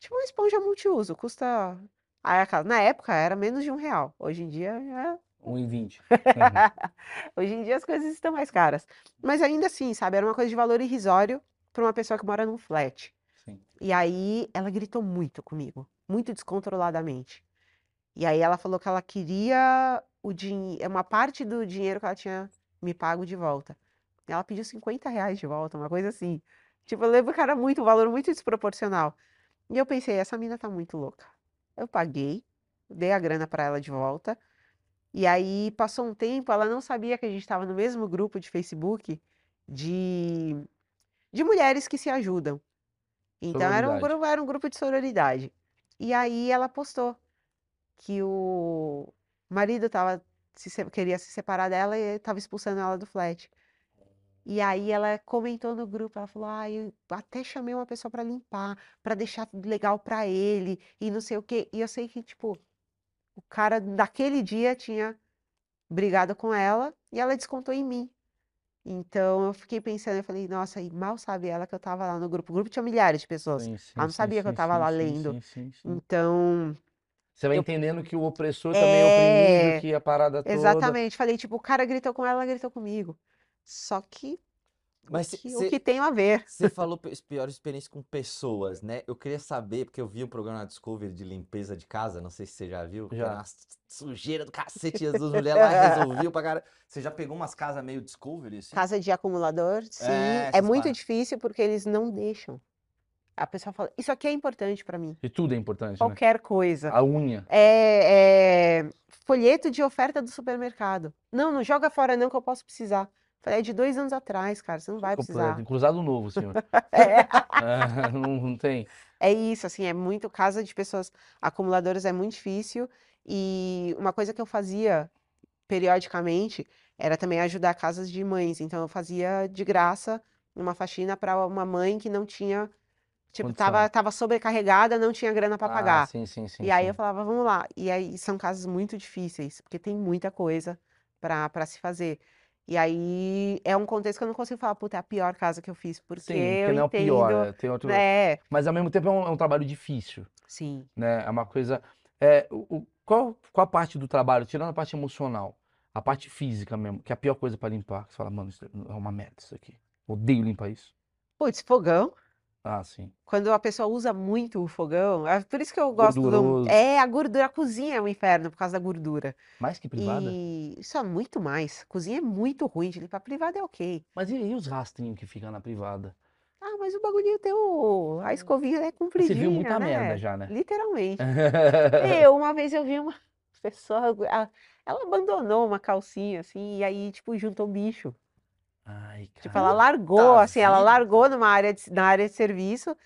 Tipo uma esponja multiuso, custa. Na época era menos de um real. Hoje em dia é 1,20. Hoje em dia as coisas estão mais caras. Mas ainda assim, sabe, era uma coisa de valor irrisório para uma pessoa que mora num flat. Sim. E aí ela gritou muito comigo, muito descontroladamente. E aí ela falou que ela queria o dinheiro, uma parte do dinheiro que ela tinha me pago de volta. E ela pediu 50 reais de volta, uma coisa assim. Tipo, eu lembro que era muito, um valor muito desproporcional. E eu pensei, essa mina tá muito louca. Eu paguei, dei a grana para ela de volta. E aí passou um tempo, ela não sabia que a gente estava no mesmo grupo de Facebook de, de mulheres que se ajudam. Então era um grupo, era um grupo de sororidade. E aí ela postou que o marido tava se- queria se separar dela e estava expulsando ela do flat. E aí ela comentou no grupo, ela falou: "Ah, eu até chamei uma pessoa para limpar, para deixar legal para ele e não sei o quê". E eu sei que tipo o cara daquele dia tinha brigado com ela e ela descontou em mim. Então eu fiquei pensando, eu falei, nossa, e mal sabe ela que eu tava lá no grupo. O grupo tinha milhares de pessoas. Sim, sim, Ela não sim, sabia que eu sim, tava sim, lá sim, lendo. sim, sim, sim. Então, Você vai eu- entendendo que o opressor também é oprimido, É, que a parada toda. exatamente. Falei, tipo, o cara gritou com ela, ela gritou comigo. Só que o Mas que, o cê- que tem a ver? Você falou pior experiência com pessoas, né? Eu queria saber, porque eu vi um programa na Discovery de limpeza de casa, não sei se você já viu, que Já. era uma su- sujeira do cacete, e as duas mulheres lá resolviam pra cara. Você já pegou umas casas meio Discovery, assim? Casa de acumulador, sim. É, É muito difícil porque eles não deixam. A pessoa fala, isso aqui é importante pra mim. E tudo é importante, né? Qualquer coisa. A unha. É, é, folheto de oferta do supermercado. Não, não joga fora não que eu posso precisar. Falei, é de dois anos atrás, cara, você não vai precisar. Cruzado novo, senhor. É, Ah, não, não tem. é isso, assim, é muito, casa de pessoas acumuladoras é muito difícil. E uma coisa que eu fazia periodicamente era também ajudar casas de mães. Então eu fazia de graça uma faxina para uma mãe que não tinha, tipo, Condição. tava, tava sobrecarregada, não tinha grana para Ah, pagar. sim, sim, sim. E aí sim. eu falava, vamos lá. E aí são casos muito difíceis, porque tem muita coisa para se fazer. E aí é um contexto que eu não consigo falar, puta, é a pior casa que eu fiz, porque Sim, porque eu não é o pior, entendo, é, tem outro. né? Mas ao mesmo tempo é um, é um trabalho difícil, Sim. né? É uma coisa. É, o, qual, qual a parte do trabalho, tirando a parte emocional, a parte física mesmo, que é a pior coisa pra limpar? que Você fala, mano, isso é uma merda isso aqui. Odeio limpar isso. Putz, fogão. Ah, sim. Quando a pessoa usa muito o fogão, é por isso que eu gosto do. Gorduroso. É, a gordura, a cozinha é um inferno por causa da gordura. Mais que privada? E isso é muito mais. Cozinha é muito ruim de limpar. Privada é ok. Mas e, e os rastrinhos que ficam na privada? Ah, mas o bagulhinho tem o. A escovinha é Você compridinha, viu muita né? merda já, né? Literalmente. Eu, uma vez eu vi uma pessoa, a- ela abandonou uma calcinha, assim, e aí, tipo, juntou bicho. Ai, Tipo, cara. ela largou, assim, ela vida. largou numa área de, na área de serviço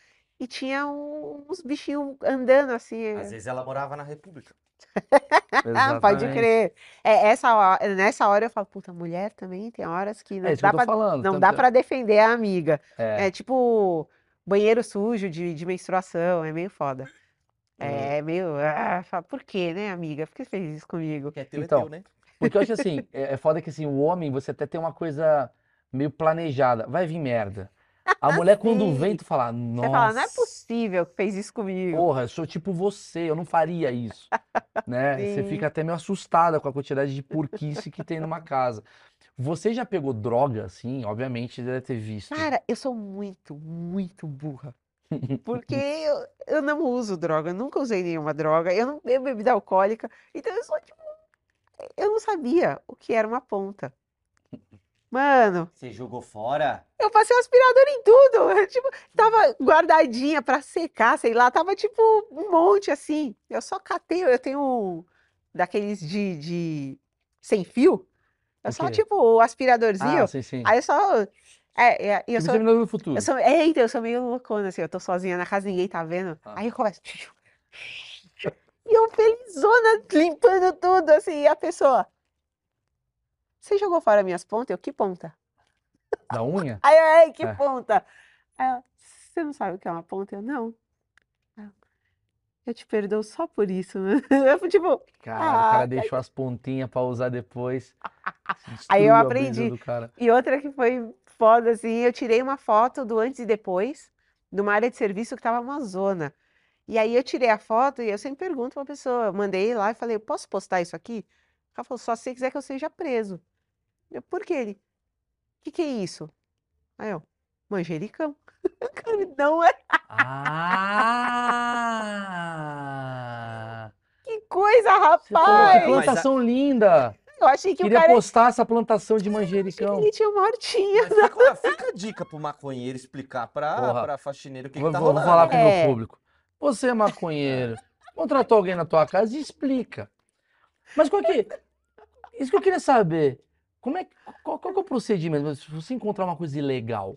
e tinha um- uns bichinhos andando, assim. Às vezes ela morava na República. Pode crer. É, essa, nessa hora eu falo, puta, mulher também tem horas que não É dá falando. não tanto- dá pra defender a amiga. É, É tipo banheiro sujo de, de menstruação, é meio foda. É meio. Ah, fala, por quê, né, amiga? Por que você fez isso comigo? Que é teu, Então, é teu, né? Porque eu acho assim, é, é foda que assim, o homem, você até tem uma coisa meio planejada. Vai vir merda. A mulher, quando vem, tu fala, Você fala, não é nossa, possível que fez isso comigo. porra, eu sou tipo você, eu não faria isso. Né? Você fica até meio assustada com a quantidade de porquice que tem numa casa. Você já pegou droga, assim? Obviamente, deve ter visto. Cara, eu sou muito, muito burra. Porque eu, eu não uso droga, eu nunca usei nenhuma droga, eu não bebo bebida alcoólica, então eu sou tipo. Eu não sabia o que era uma ponta. Mano, Você jogou fora? eu passei o aspirador em tudo. eu, tipo, tava guardadinha pra secar, sei lá, tava tipo um monte assim. Eu só catei, eu tenho um daqueles de, de sem fio. Eu só, tipo, o aspiradorzinho. Ah, sim, sim. Aí eu só. É, é, eu sou, Exterminador do Futuro. eu sou, é, então, eu sou meio loucona, assim, eu tô sozinha na casa, ninguém tá vendo. Ah. Aí eu começo. E eu felizona, limpando tudo, assim, e a pessoa. Você jogou fora minhas pontas? Eu, que ponta? Da unha? Aí, ai, que É. ponta? Aí ela, você não sabe o que é uma ponta? Eu, não. Aí ela, Eu te perdoo só por isso, né? Eu, tipo, Cara, o Ah, cara deixou as pontinhas pra usar depois. Aí eu aprendi. E outra que foi foda, assim, eu tirei uma foto do antes e depois, numa área de serviço que tava uma zona. E aí eu tirei a foto e eu sempre pergunto pra pessoa, eu mandei lá e falei, posso postar isso aqui? Ela falou, só se você quiser que eu seja preso. Eu, por que ele? O que que é isso? Aí eu, manjericão. Não é Ah! que coisa, falou, que rapaz! plantação linda! Eu achei que o Queria cara postar essa plantação de achei que manjericão. ele tinha uma hortinha. Fica, fica a dica pro maconheiro explicar pra, Porra. pra faxineiro o que, que Vou, tá vou- vou rolando. falar com o É. meu público. Você é maconheiro, contratou alguém na tua casa e explica. Mas qual que... Isso que eu queria saber. Como é, que- qual, qual que é o procedimento? Se você encontrar uma coisa ilegal,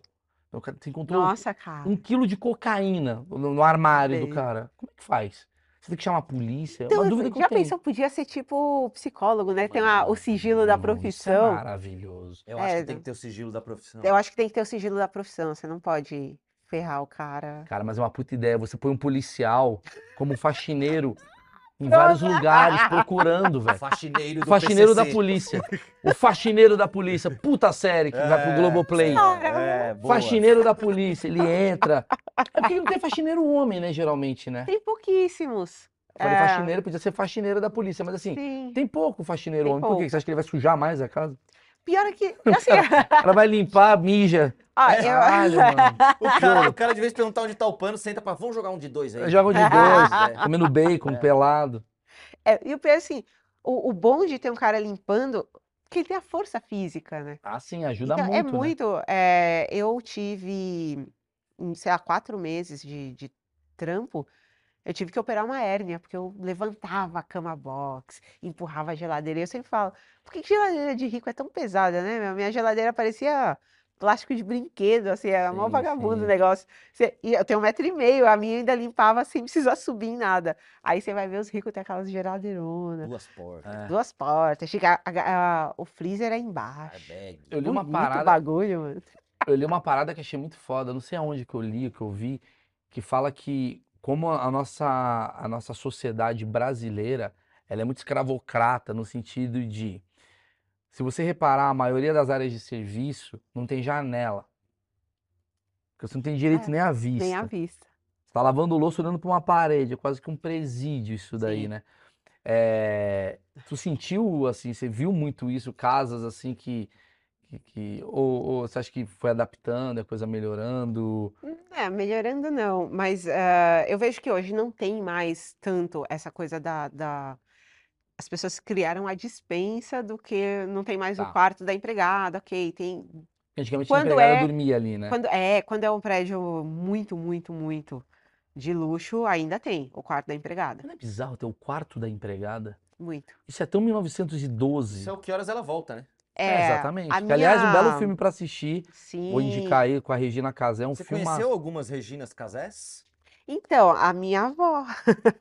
você encontrou Nossa, um quilo de cocaína no, no armário do Sei. cara, como é que faz? Você tem que chamar a polícia? É Então, uma eu dúvida que eu já tenho. pensou, podia ser tipo psicólogo, né? Tem a- o sigilo da profissão. Maravilhoso. Eu acho É, que tem que ter o sigilo da profissão. Eu acho que tem que ter o sigilo da profissão, você não pode ferrar o cara. Cara, mas é uma puta ideia. Você põe um policial como faxineiro em vários lugares procurando, velho. Faxineiro O do faxineiro da PCC. polícia. O faxineiro da polícia. Puta série que vai pro É, Globoplay. É, boa. Faxineiro da polícia. Ele entra. É porque não tem faxineiro homem, né, geralmente, né? Tem pouquíssimos. Eu Falei É, faxineiro, podia ser faxineiro da polícia, mas assim, Sim. tem pouco faxineiro Tem homem. Por quê? pouco. Você acha que ele vai sujar mais a casa? Pior é que, assim, Ela vai limpar, mija. ó, É, eu- Caralho, mano. O cara, o cara, de vez perguntar onde tá o pano, senta pra. Vamos jogar um de dois aí. Joga de dois, É. comendo bacon, pelado. é, e o pior é assim, o, o bom de ter um cara limpando, que ele tem a força física, né? Ah, sim, ajuda Então, muito, é né? muito. é, eu tive, em, sei lá, quatro meses de, de trampo, eu tive que operar uma hérnia, porque eu levantava a cama box, empurrava a geladeira. E eu sempre falo, por que geladeira de rico é tão pesada, né? Minha geladeira parecia plástico de brinquedo, assim, era mó vagabundo sim. o negócio. Você- e eu tenho um metro e meio, a minha ainda limpava sem precisar subir em nada. Aí você vai ver os ricos tem aquelas geladeironas, Duas portas. É. duas portas, chega, a- a- o freezer é embaixo. Airbag. Eu li uma Bonito parada, bagulho, mano. eu li uma parada que achei muito foda, não sei aonde que eu li, que eu vi, que fala que como a nossa, a nossa sociedade brasileira, ela é muito escravocrata no sentido de Se você reparar, a maioria das áreas de serviço não tem janela. Porque você não tem direito É, nem à Nem à vista. vista. Você tá lavando louça olhando para uma parede, é quase que um presídio isso daí, Sim. né? É, tu sentiu, assim, você viu muito isso, casas assim que, que, que- ou, ou você acha que foi adaptando, a coisa melhorando? É, melhorando não, mas eh, eu vejo que hoje não tem mais tanto essa coisa da, da- As pessoas criaram a dispensa do que não tem mais o Tá. quarto da empregada, ok, tem... Antigamente a Quando empregada é- dormia ali, né? Quando, é, quando é um prédio muito, muito, muito de luxo, ainda tem o quarto da empregada, Não é bizarro ter o quarto da empregada? muito. Isso é tão 1912. Isso é o que horas ela volta, né? É, É, exatamente. a Que, aliás, um belo minha- filme pra assistir. Sim. Vou indicar aí com a Regina Casé, é um Você filme. conheceu algumas Reginas Casés? Então, a minha avó,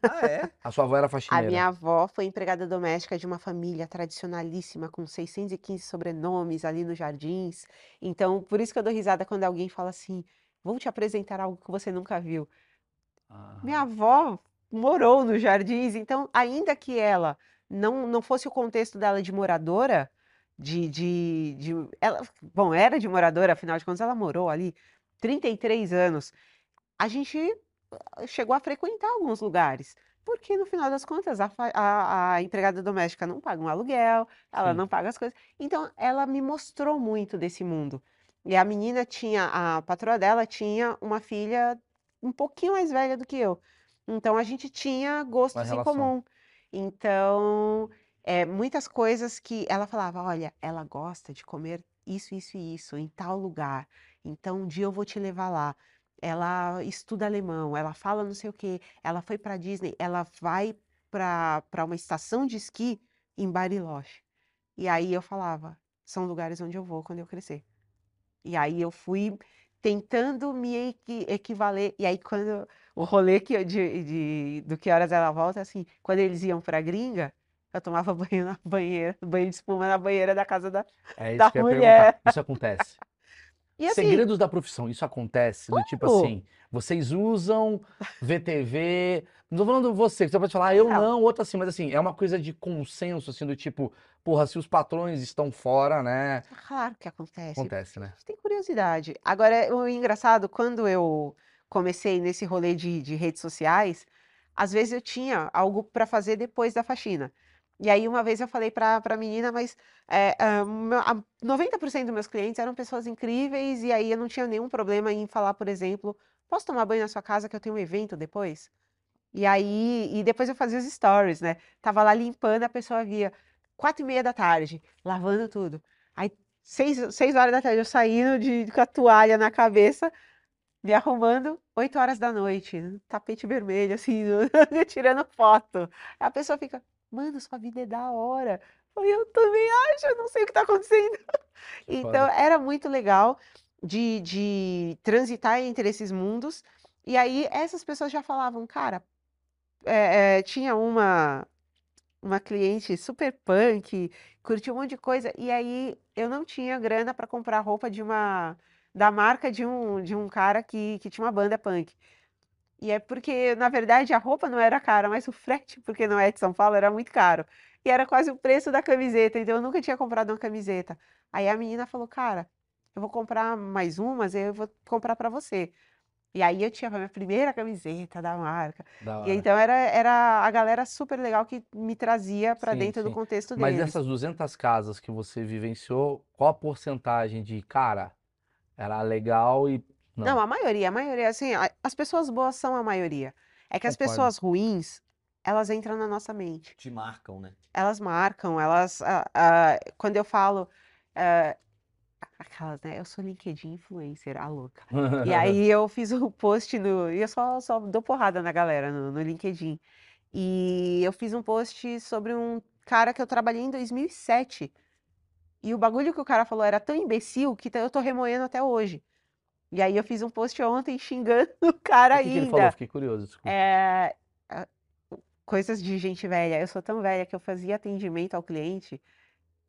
Ah, é? A sua avó era a faxineira. minha avó foi empregada doméstica de uma família tradicionalíssima com 615 sobrenomes ali nos Jardins. Então, por isso que eu dou risada quando alguém fala assim: "Vou te apresentar algo que você nunca viu". Ah, Minha avó morou nos Jardins, então, ainda que ela não, não fosse o contexto dela de moradora, de, de, de ela, bom, era de moradora, afinal de contas, ela morou ali 33 anos. A gente ah, chegou a frequentar alguns lugares, porque no final das contas, a, a, a empregada doméstica não paga um aluguel, ela Sim. não paga as coisas. Então, ela me mostrou muito desse mundo. E a menina tinha, a patroa dela tinha uma filha um pouquinho mais velha do que eu. Então a gente tinha gostos em comum. Então, é, muitas coisas que ela falava, olha, ela gosta de comer isso, isso e isso em tal lugar. Então um dia eu vou te levar lá. Ela estuda alemão, ela fala não sei o quê. Ela foi para Disney, ela vai para para uma estação de esqui em Bariloche. E aí eu falava, são lugares onde eu vou quando eu crescer. E aí eu fui tentando me equi- equivaler. E aí quando o rolê que de, de- do que horas ela volta, assim, quando eles iam pra gringa, eu tomava banho na banheira, banho de espuma na banheira da casa da. É isso da que eu mulher. perguntar. Isso acontece. Assim, Segredos da profissão, isso acontece do tipo assim, vocês usam VTV, não tô falando você, você pode falar, "Ah, eu Não. não, outro assim, mas assim, é uma coisa de consenso, assim, do tipo, porra, se os patrões estão fora, né, claro que acontece. acontece, né? A gente tem curiosidade. Agora, o engraçado, quando eu comecei nesse rolê de, de redes sociais, às vezes eu tinha algo para fazer depois da faxina. E aí, uma vez eu falei para a menina, mas é, meu- a 90% dos meus clientes eram pessoas incríveis, e aí eu não tinha nenhum problema em falar, por exemplo, posso tomar banho na sua casa que eu tenho um evento depois? E aí, e depois eu fazia os stories, né? Tava lá limpando, a pessoa via quatro e meia da tarde, lavando tudo. Aí, seis, seis horas da tarde, eu saindo de, com a toalha na cabeça, me arrumando, oito horas da noite, no tapete vermelho, assim, tirando foto. Aí a pessoa fica, mano, sua vida é da hora. Eu também acho, eu não sei o que tá acontecendo. Então, era muito legal de, de transitar entre esses mundos. E aí, essas pessoas já falavam, cara, é, é, tinha uma, uma cliente super punk, curtia um monte de coisa, e aí eu não tinha grana para comprar roupa de uma da marca de um, de um cara que, que tinha uma banda punk. E é porque, na verdade, a roupa não era cara, mas o frete, porque não é de São Paulo, era muito caro. E era quase o preço da camiseta, então eu nunca tinha comprado uma camiseta. Aí a menina falou, cara, eu vou comprar mais umas, eu vou comprar para você. E aí eu tinha a minha primeira camiseta da marca. Da E então era, era a galera super legal que me trazia para Sim, dentro do sim. contexto Mas deles. dessas 200 casas que você vivenciou, qual a porcentagem de, cara, era legal e Não, não? a maioria, a maioria, assim, as pessoas boas são a maioria. É que as Concordo. pessoas ruins, elas entram na nossa mente. Te marcam, né? Elas marcam, elas, ah, ah, quando eu falo, ah, aquelas, né, eu sou LinkedIn influencer, a louca. E aí eu fiz um post no, e eu só, só dou porrada na galera no, no LinkedIn. E eu fiz um post sobre um cara que eu trabalhei em 2007. E o bagulho que o cara falou era tão imbecil que eu tô remoendo até hoje. E aí eu fiz um post ontem xingando o cara O que que ele falou? Fiquei curioso, desculpa. É, coisas de gente velha. Eu sou tão velha que eu fazia atendimento ao cliente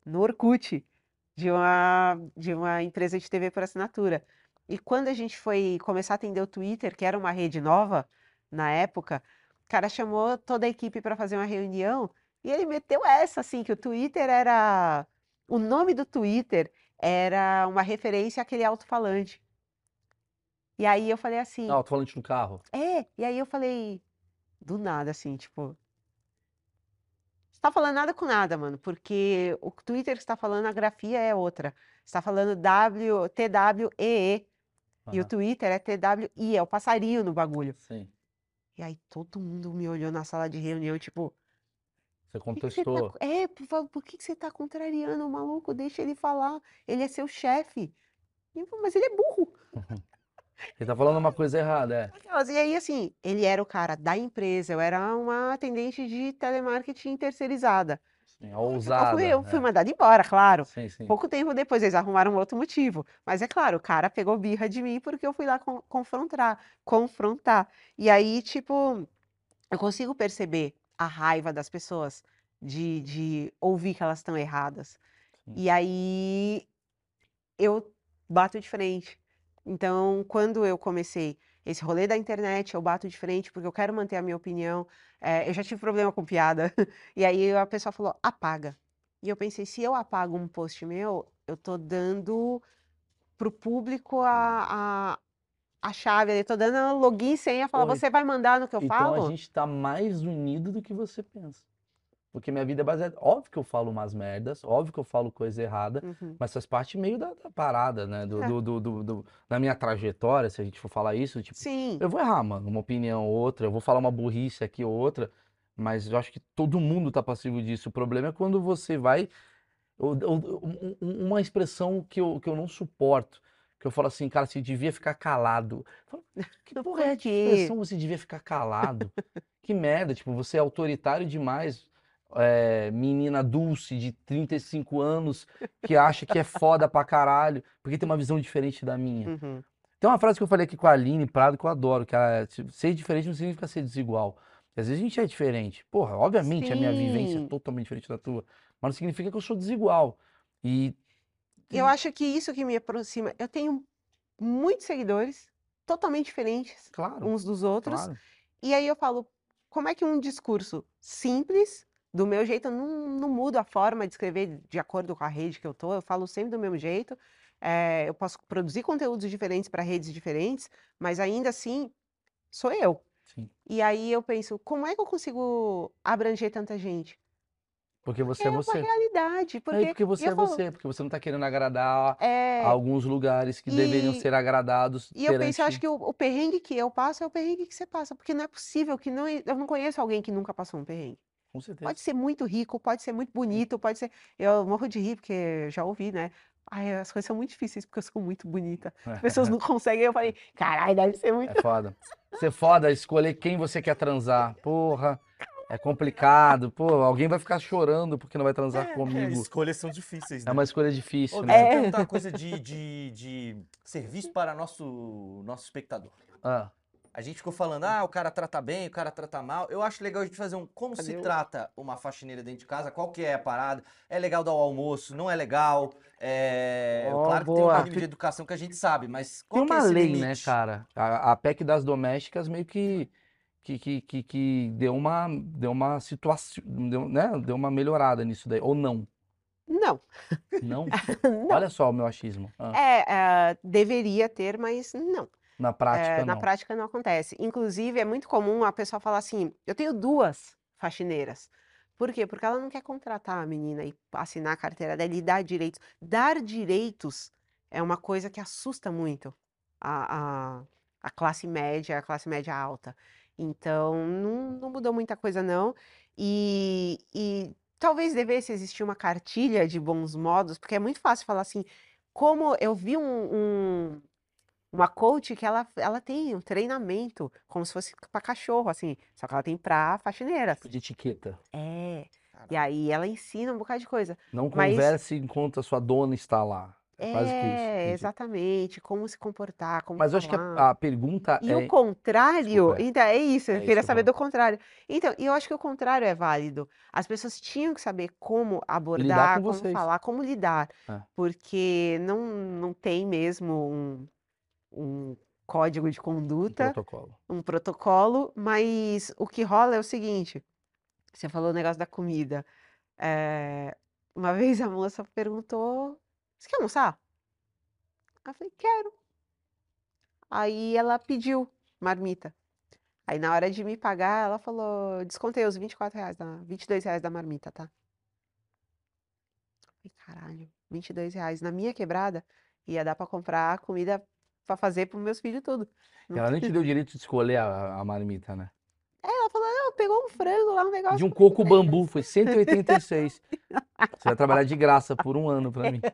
no Orkut de uma, de uma empresa de TV por assinatura. E quando a gente foi começar a atender o Twitter, que era uma rede nova na época, o cara chamou toda a equipe para fazer uma reunião e ele meteu essa, assim, que o Twitter era o nome do Twitter era uma referência àquele alto-falante. E aí eu falei assim, Ah, alto-falante no carro. é, e aí eu falei, do nada, assim, tipo. Você tá falando nada com nada, mano, porque o Twitter que você tá falando, a grafia é outra. Você tá falando W, T-W-E-E, e o Twitter é T-W-I, é o passarinho no bagulho. Sim. E aí todo mundo me olhou na sala de reunião, tipo, Você por que que você tá, contestou. é, por, que que você tá contrariando o maluco? Deixa ele falar, ele é seu chefe. Mas ele é burro. Ele tá falando uma coisa errada, é. E aí, assim, ele era o cara da empresa, eu era uma atendente de telemarketing terceirizada. Sim, Eu ousada. fui, eu fui é. mandada embora, claro. Sim, sim. Pouco tempo depois eles arrumaram outro motivo. Mas é claro, o cara pegou birra de mim porque eu fui lá con- confrontar, confrontar. E aí, tipo, eu consigo perceber a raiva das pessoas de, de ouvir que elas estão erradas. E aí eu bato de frente. Então, quando eu comecei esse rolê da internet, eu bato de frente porque eu quero manter a minha opinião. Eh, eu já tive problema com piada. E aí a pessoa falou, apaga. E eu pensei, se eu apago um post meu, eu tô dando pro público a, a, a chave, eu tô dando login e senha, falar, Oi. você vai mandar no que eu Então falo? a gente tá mais unido do que você pensa. Porque minha vida é baseada. Óbvio que eu falo umas merdas, óbvio que eu falo coisa errada, Uhum. mas faz parte meio da, da parada, né? Do, É. do, do, do- do- da minha trajetória, se a gente for falar isso, tipo, Sim, eu vou errar, mano, uma opinião ou outra, eu vou falar uma burrice aqui ou outra, mas eu acho que todo mundo tá passivo disso. O problema é quando você vai. eu- eu- um- um- uma expressão que eu, que eu não suporto, que eu falo assim, cara, você devia ficar calado. Falo, que Por porra é de expressão você devia ficar calado? Que merda, tipo, você é autoritário demais. É, menina dulce de 35 anos que acha que é foda pra caralho, porque tem uma visão diferente da minha. uhum. Tem uma frase que eu falei aqui com a Aline Prado que eu adoro, que ela, é, ser diferente não significa ser desigual. Às vezes a gente é diferente. Porra, obviamente a minha vivência é Sim. totalmente diferente da tua, mas não significa que eu sou desigual. E Eu acho que isso que me aproxima. Eu tenho muitos seguidores, totalmente diferentes claro, uns dos outros. claro. E aí eu falo, como é que um discurso simples, do meu jeito, eu não, não mudo a forma de escrever de acordo com a rede que eu tô, eu falo sempre do mesmo jeito. eh, eu posso produzir conteúdos diferentes para redes diferentes, mas ainda assim sou eu. Sim. E aí eu penso, como é que eu consigo abranger tanta gente? Porque você É é uma você. realidade, É, porque porque você é falo, você, porque você não tá querendo agradar é, alguns lugares que deveriam e ser agradados E eu penso, eu acho que o, o perrengue que eu passo é o perrengue que você passa, porque não é possível que não, eu não conheço alguém que nunca passou um perrengue. Com certeza. Pode ser muito rico, pode ser muito bonito, pode ser. Eu morro de rir, porque já ouvi, né? Ai, as coisas são muito difíceis porque eu sou muito bonita. As pessoas não conseguem. Eu falei, caralho, deve ser muito. É foda. Ser foda, escolher quem você quer transar. Porra, é complicado. Pô, alguém vai ficar chorando porque não vai transar É, comigo. escolhas são difíceis, É né? uma escolha difícil, Ô, né? deixa eu É. perguntar uma coisa de, de, de serviço para nosso, nosso espectador. Ah, A gente ficou falando, ah, o cara trata bem, o cara trata mal. Eu acho legal a gente fazer um como se Cadê o- trata uma faxineira dentro de casa, qual que é a parada. É legal dar o almoço, não é legal. É, Ó, claro que tem um boa. mínimo de educação que a gente sabe, mas tem qual que é uma esse lei, né, limite? cara? A, a PEC das domésticas meio que que, que, que, que deu uma deu uma situação, deu, né? Deu uma melhorada nisso daí. Ou não? Não, Não? não. Olha só o meu achismo. Ah, É, é, deveria ter, mas não. Na prática, É, na não. prática não acontece. Inclusive, é muito comum a pessoa falar assim: eu tenho duas faxineiras. Por quê? Porque ela não quer contratar a menina e assinar a carteira dela e dar direitos. Dar direitos é uma coisa que assusta muito a, a, a classe média, a classe média alta. Então, não, não mudou muita coisa, não. E, e talvez devesse existir uma cartilha de bons modos, porque é muito fácil falar assim, como eu vi um, um- uma coach que ela, ela tem um treinamento, como se fosse para cachorro, assim, só que ela tem para faxineiras. De etiqueta. É. E Caraca. aí ela ensina um bocado de coisa. Não Mas- converse enquanto a sua dona está lá. É quase que isso. É, entendi. exatamente, como se comportar, como Mas eu acho que falar. a, a pergunta E é. o contrário, Desculpa, é. então é isso, É eu isso queria que eu saber do contrário. Então, e eu acho que o contrário é válido. As pessoas tinham que saber como abordar, com como vocês. falar, como lidar, É. porque não, não tem mesmo um, um código de um conduta, protocolo. um protocolo, mas o que rola é o seguinte: você falou o negócio da comida. é, Uma vez a moça perguntou: Você quer almoçar? Eu falei: Quero. Aí ela pediu marmita. Aí na hora de me pagar, ela falou: Descontei os 24 reais, da, 22 reais da marmita, tá? Eu falei, caralho, 22 reais na minha quebrada ia dar pra comprar comida pra fazer pros meus filhos tudo. Ela nem te deu o direito de escolher a, a marmita, né? Ela falou: Não, pegou um frango lá, um negócio. De um coco bambu, foi 186. Você vai trabalhar de graça por um ano pra mim.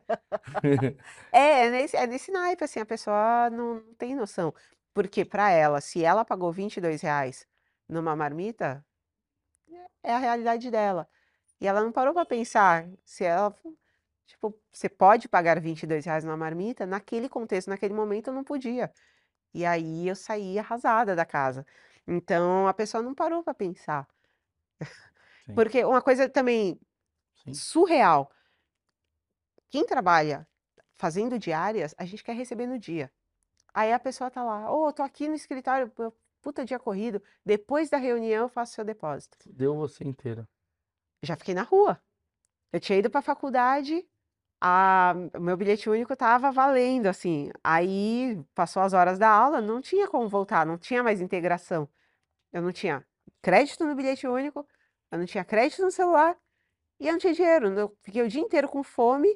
É, é nesse, é nesse naipe, assim, a pessoa não, não tem noção. Porque pra ela, se ela pagou 22 reais numa marmita, é a realidade dela. E ela não parou pra pensar se ela, tipo, você pode pagar 22 reais numa marmita, naquele contexto, naquele momento eu não podia. E aí eu saí arrasada da casa. Então a pessoa não parou pra pensar. Sim. Porque uma coisa também Sim. surreal. Quem trabalha fazendo diárias, a gente quer receber no dia. Aí a pessoa tá lá, ô, tô aqui no escritório, pu- puta dia corrido, depois da reunião eu faço seu depósito. Deu você inteira. Já fiquei na rua. Eu tinha ido pra faculdade, o meu bilhete único tava valendo, assim. Aí passou as horas da aula, não tinha como voltar, não tinha mais integração. Eu não tinha crédito no bilhete único, eu não tinha crédito no celular e eu não tinha dinheiro. Eu fiquei o dia inteiro com fome.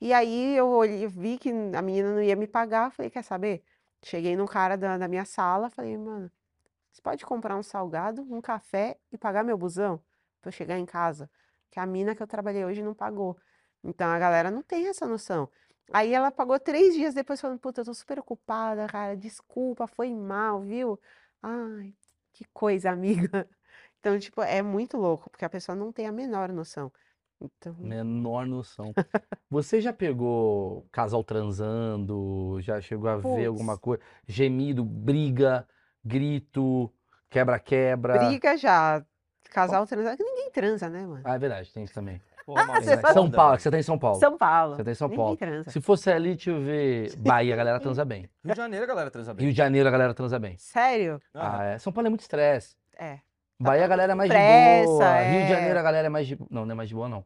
E aí eu olhei, vi que a menina não ia me pagar. Falei, quer saber? Cheguei num cara da, da minha sala, falei, mano, você pode comprar um salgado, um café e pagar meu busão pra eu chegar em casa? Que a mina que eu trabalhei hoje não pagou. Então a galera não tem essa noção. Aí ela pagou três dias depois falando, puta, eu tô super ocupada, cara, desculpa, foi mal, viu? Ai, que coisa, amiga. Então, tipo, é muito louco, porque a pessoa não tem a menor noção. Então, Menor noção. Você já pegou casal transando? Já chegou a ver alguma coisa? Gemido, briga, grito, quebra-quebra. briga já, casal transa, ninguém transa, né, mano? Ah, é verdade, tem isso também. Porra, Ah, você tá- São Paulo, que você tá em São Paulo. São Paulo, Você tá em São Paulo. transa. Se fosse ali, deixa eu ver. Bahia, a galera transa bem. Rio de Janeiro, a galera transa bem. Rio de Janeiro, a galera transa bem. Sério? Ah, é. São Paulo é muito estresse. É. Bahia, a galera é mais de pressa, boa. Rio de é. Janeiro, a galera é mais de. Não, não é mais de boa, não.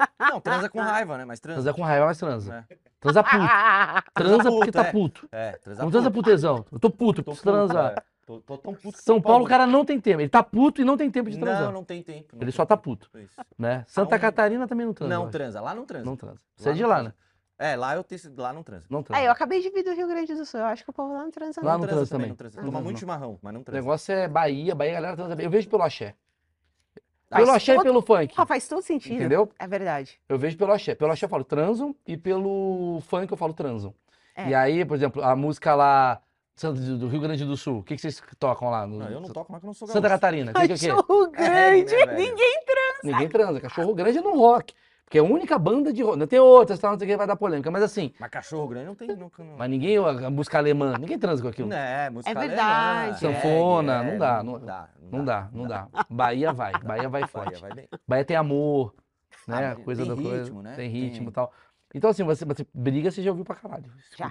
Não, transa com raiva, né? Mas transa. Transa com raiva, mas transa. É. Transa puto. Transa porque puto, tá é. puto. É, transa Não transa tesão. Eu tô puto, Tô preciso puto, transar. é. Tô, tô tão puto que São tô Paulo, o cara não tem tempo. Ele tá puto e não tem tempo de transar. Não, não tem tempo. não Ele tem só tá tempo. puto, Isso. né? Santa um- Catarina também não transa. Não transa, lá não transa. Não transa. Você Lá é de lá, transa. né? É, lá eu tenho, lá não transa. Não É, transa. eu acabei de vir do Rio Grande do Sul. Eu acho que o povo lá não transa, Lá não. não transa também. Não transa. Toma transa, muito chimarrão, mas não O transa. negócio é Bahia, Bahia a galera transa bem. Eu vejo pelo axé. Faz Pelo axé e todo- pelo funk. Ah, faz todo sentido. Entendeu? É verdade. Eu vejo pelo axé. Pelo axé eu falo transam e pelo funk eu falo transam. É. E aí, por exemplo, a música lá do Rio Grande do Sul, o que, que vocês tocam lá? no- Não, eu não toco mais que eu não sou Santa gaúcho. Catarina, o que, que é o quê? Cachorro É reggae, grande, né, velho? ninguém Ninguém transa. Cachorro grande é no rock. Porque é a única banda de rock. Não tem outras, tá? Não sei o que vai dar polêmica. Mas assim, Mas cachorro grande não tem nunca. Não. mas ninguém, a música alemã, ninguém transa com aquilo. Não é, música É alemã, verdade. Sanfona, reggae, não é, dá, Não, não- dá. Não dá, não dá. Bahia vai, Bahia vai Bahia forte. vai bem. Bahia tem amor, né? Ah, tem- coisa tem da coisa. ritmo, né? Tem ritmo Tem. e tal. Então, assim, você, você briga, você já ouviu pra caralho. Já.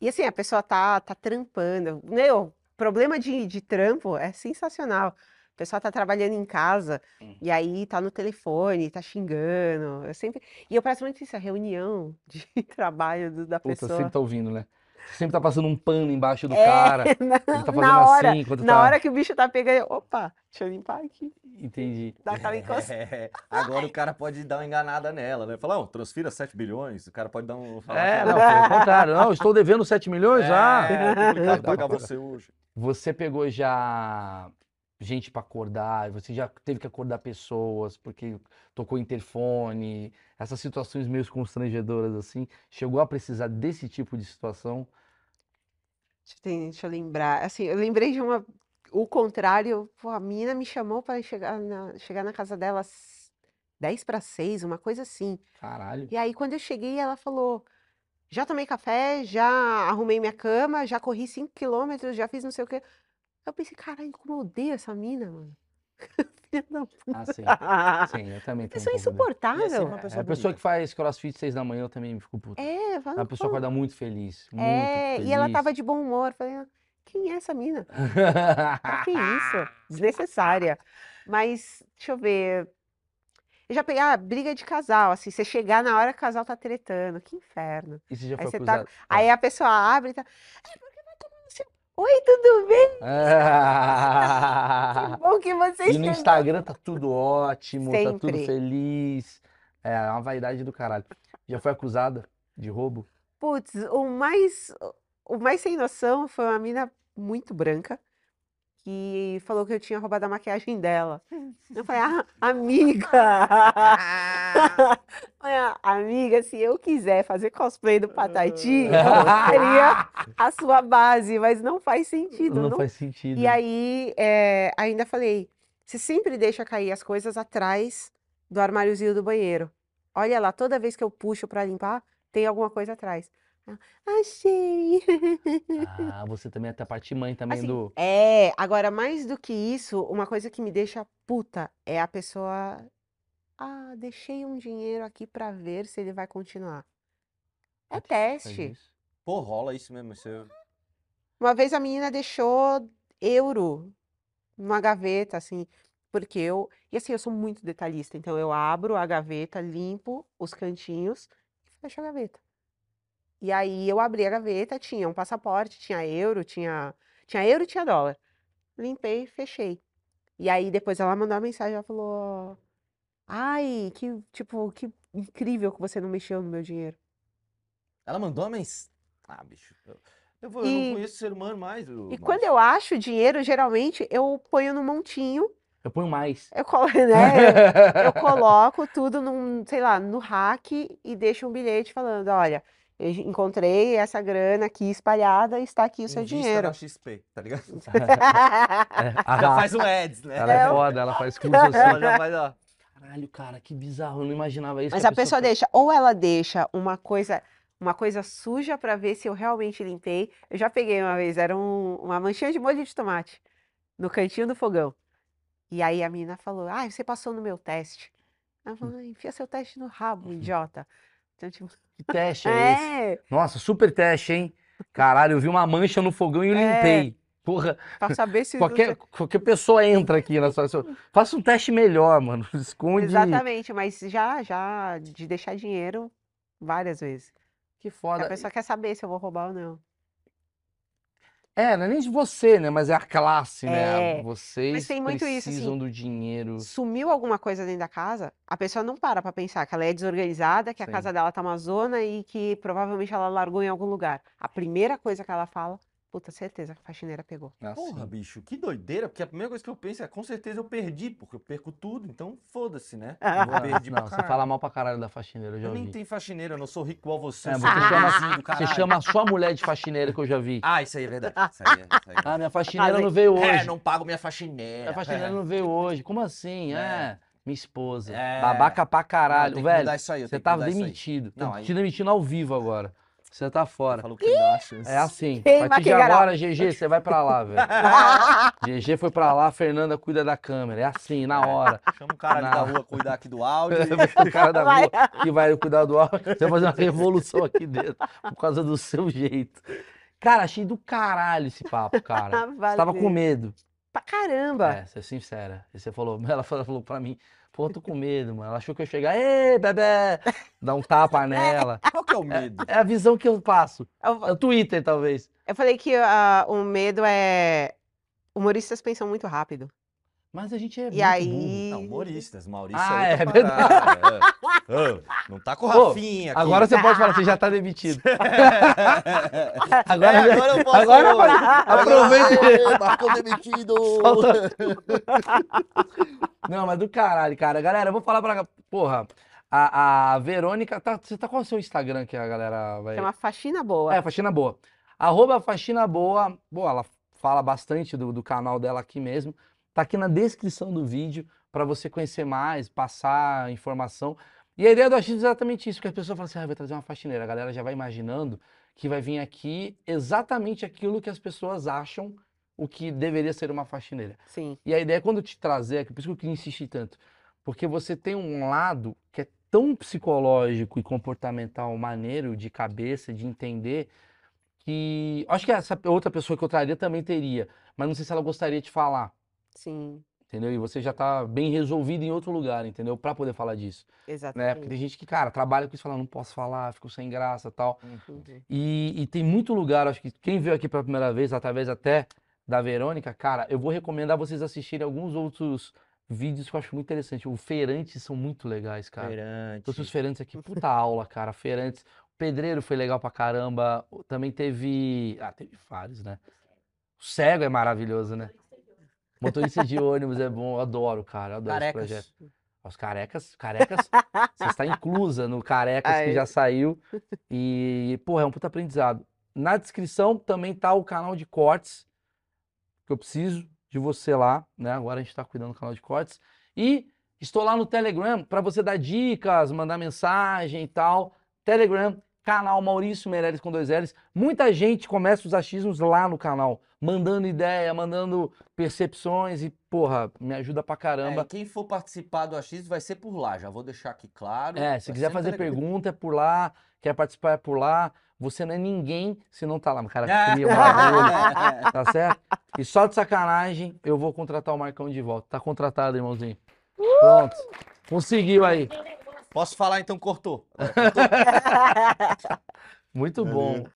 E assim, a pessoa tá, tá trampando. Meu, problema de, de trampo é sensacional. A pessoa tá trabalhando em casa Hum. e aí tá no telefone, tá xingando. Eu sempre... E eu presto muito isso, a reunião de trabalho do- da Puta, pessoa. sempre tá ouvindo, né? Você sempre tá passando um pano embaixo do É, cara. na, Ele tá fazendo na hora, assim enquanto na tá. hora que o bicho tá pegando, opa, deixa eu limpar aqui, Entendi. dá aquela encosta. É, agora o cara pode dar uma enganada nela, né? Falar, ó, transfira 7 bilhões, o cara pode dar um. falar É, não, foi o contrário. Não, estou devendo 7 milhões já. É, complicado pagar Dá pra- você hoje. Você pegou já gente pra acordar, você já teve que acordar pessoas porque tocou interfone, essas situações meio constrangedoras assim. Chegou a precisar desse tipo de situação? Deixa eu, tem- deixa eu lembrar. Assim, eu lembrei de uma. O contrário, pô, a menina me chamou para chegar na, chegar na casa dela às 10 para 6, uma coisa assim. Caralho. E aí, quando eu cheguei, ela falou: já tomei café, já arrumei minha cama, já corri 5 quilômetros, já fiz não sei o quê. Eu pensei, caralho, como eu odeio essa mina, mano. Filha da Ah, sim. puta. Sim, eu também tenho um Pessoa dessa. insuportável. Assim, uma É, pessoa a pessoa que faz crossfit 6 da manhã eu também me fico puto. É, fala, A pessoa pô. acorda muito feliz. Muito É, e ela feliz. tava de bom humor. Falei, "Ah, quem é essa mina? Ah, que isso? Desnecessária. Mas, deixa eu ver. Eu já peguei, ah, briga de casal, assim, você chegar na hora que o casal tá tretando, que inferno. E você já Aí foi você tá, aí a pessoa abre e tá, "Ai, por que vai tomar no seu... Oi, tudo bem? Ah. Que bom que você E no chegou." Instagram tá tudo ótimo, tá tudo Sempre. feliz. É é uma vaidade do caralho. Já foi acusada de roubo? Putz, o mais, o mais sem noção foi uma mina muito branca que falou que eu tinha roubado a maquiagem dela. Eu falei, ah, amiga! Falei, "Ah, amiga, se eu quiser fazer cosplay do Patati, eu seria a sua base, mas não faz sentido. Não não faz sentido. E aí, é, ainda falei, você sempre deixa cair as coisas atrás do armáriozinho do banheiro. Olha lá, toda vez que eu puxo pra limpar, tem alguma coisa atrás. Achei. Ah, você também é até a parte mãe também Assim, do. é, agora mais do que isso, uma coisa que me deixa puta é a pessoa, ah, deixei um dinheiro aqui pra ver se ele vai continuar. É Faz teste. isso. Pô, rola isso mesmo. Você... Uma vez a menina deixou euro numa gaveta, assim, porque eu. E assim, eu sou muito detalhista, então eu abro a gaveta, limpo os cantinhos e fecho a gaveta. E aí eu abri a gaveta, tinha um passaporte, tinha euro, tinha, tinha euro e tinha dólar. Limpei, fechei. E aí depois ela mandou uma mensagem, ela falou: Ai, que, tipo, que incrível que você não mexeu no meu dinheiro. Ela mandou uma mensagem. Ah, bicho. Eu, eu, vou- eu E- não conheço ser humano mais. E quando eu acho dinheiro, geralmente eu ponho no montinho Eu ponho mais. Eu, colo- né, eu coloco tudo num, sei lá, no rack e deixo um bilhete falando, olha, eu encontrei essa grana aqui espalhada, está aqui o seu Invista dinheiro. na XP, tá ligado? É, a Já Rafa, faz um ads, né? ela é É, foda, ela faz curso assim. Ela já faz, ó. Caralho, cara, que bizarro. Eu não imaginava isso. Mas que a pessoa faz. deixa, ou ela deixa uma coisa, uma coisa suja para ver se eu realmente limpei. Eu já peguei uma vez, era um- uma manchinha de molho de tomate no cantinho do fogão. E aí a menina falou: Ah, você passou no meu teste. Ela falou: "Ah, enfia seu teste no rabo, idiota. Então, tipo, Que teste é esse? é, Nossa, super teste, hein? Caralho, eu vi uma mancha no fogão e eu É. limpei. Porra, pra saber se qualquer, qualquer pessoa entra aqui na sua. Faça um teste melhor, mano. Esconde. Exatamente, mas já, já de deixar dinheiro várias vezes. Que Que foda. a pessoa quer saber se eu vou roubar ou não. É, não é nem de você, né? Mas é a classe, né? É, Vocês tem muito isso, assim. precisam do dinheiro. Sumiu alguma coisa dentro da casa, a pessoa não para pra pensar que ela é desorganizada, que a Sim. casa dela tá uma zona e que provavelmente ela largou em algum lugar. A primeira coisa que ela fala, puta, certeza que a faxineira pegou. Assim. Porra, bicho, que doideira, porque a primeira coisa que eu penso é, com certeza eu perdi, porque eu perco tudo, então foda-se, né? Eu Ah, perdi pra não, você caralho. fala mal pra caralho da faxineira, eu já Eu nem ouvi. tenho faxineira, eu não sou rico igual você, É, você chama- Você chama a sua mulher de faxineira que eu já vi. Ah, isso aí é verdade. Isso aí é, isso aí é. Ah, minha faxineira não veio hoje. É, não pago minha faxineira. A faxineira não veio hoje. Como assim? É. É, minha esposa. É. Babaca pra Não, caralho. tem que Velho, mudar isso aí, eu você tenho que tá mudar isso aí. demitido. Não, aí- te demitindo ao vivo agora. Você tá fora. Falou que a. É assim. A Queima partir de agora, GG, você vai pra lá, velho. GG foi pra lá, a Fernanda cuida da câmera. É assim, na hora. Chama o cara Não. da rua cuidar aqui do áudio. o cara da rua que vai cuidar do áudio. Você vai fazer uma revolução aqui dentro por causa do seu jeito. Cara, achei do caralho esse papo, cara. Você tava com Valeu. medo. Pra caramba. É, ser sincera. E você falou, ela falou, falou pra mim, pô, tô com medo, mano. Ela achou que eu ia chegar, ê, bebê, dar um tapa nela. Qual que é o medo? É a visão que eu passo. Eu, É o Twitter, talvez. eu falei que ah, o medo é. Humoristas pensam muito rápido. Mas a gente é E muito aí. Não, humoristas. Maurício Ah, aí é tá verdade. é. Ah, não tá com o Rafinha aqui. Agora você pode falar, você já tá demitido. É, Agora, agora eu posso- agora vai- aproveita. Aê, Marcão demitido. Solta. Não, mas do caralho, cara. Galera, eu vou falar pra. Porra, a, a Verônica. Tá, você tá qual é o seu Instagram que a galera vai. É uma faxina boa. É, Faxina Boa. Arroba Faxina Boa. Boa, ela fala bastante do, do canal dela aqui mesmo. Tá aqui na descrição do vídeo para você conhecer mais, passar informação. E a ideia do achismo é exatamente isso, porque as pessoas falam assim, ah, vai trazer uma faxineira. A galera já vai imaginando que vai vir aqui exatamente aquilo que as pessoas acham o que deveria ser uma faxineira. Sim. E a ideia é quando te trazer, por isso que eu queria insistir tanto, porque você tem um lado que é tão psicológico e comportamental maneiro de cabeça, de entender, que acho que essa outra pessoa que eu traria também teria, mas não sei se ela gostaria de falar, Sim. entendeu? E você já tá bem resolvido em outro lugar, entendeu? Pra poder falar disso, né? Porque Exatamente. tem gente que, cara, trabalha com isso e fala, não posso falar, fico sem graça e tal. Uhum. E, e tem muito lugar, acho que quem veio aqui pela primeira vez, através até da Verônica, cara, eu vou recomendar vocês assistirem alguns outros vídeos que eu acho muito interessante. O Feirantes são muito legais, cara. Feirante. Trouxe os feirantes aqui, puta aula, cara. Feirantes. O pedreiro foi legal pra caramba. Também teve. Ah, teve vários, né? O cego é maravilhoso, né? Motorista de ônibus é bom, eu adoro, cara. Eu adoro esse Carecas. projeto. Os carecas, carecas, você está inclusa no carecas que Aí. já saiu. E, pô, é um puta aprendizado. Na descrição também tá o canal de cortes, que eu preciso de você lá, né? Agora a gente tá cuidando do canal de cortes. E estou lá no Telegram para você dar dicas, mandar mensagem e tal. Telegram, canal Maurício Meirelles com dois L's. Muita gente começa os achismos lá no canal, mandando ideia, mandando percepções e, porra, me ajuda pra É, caramba. e quem for participar do AX vai ser por lá, já vou deixar aqui claro. É, se vai quiser fazer pergunta é por lá, quer participar é por lá. Você não é ninguém se não tá lá. O cara cria uma bolha, tá certo? E só de sacanagem, eu vou contratar o Marcão de volta. Tá contratado, irmãozinho. Pronto. Conseguiu aí. Posso falar então, cortou? Muito bom.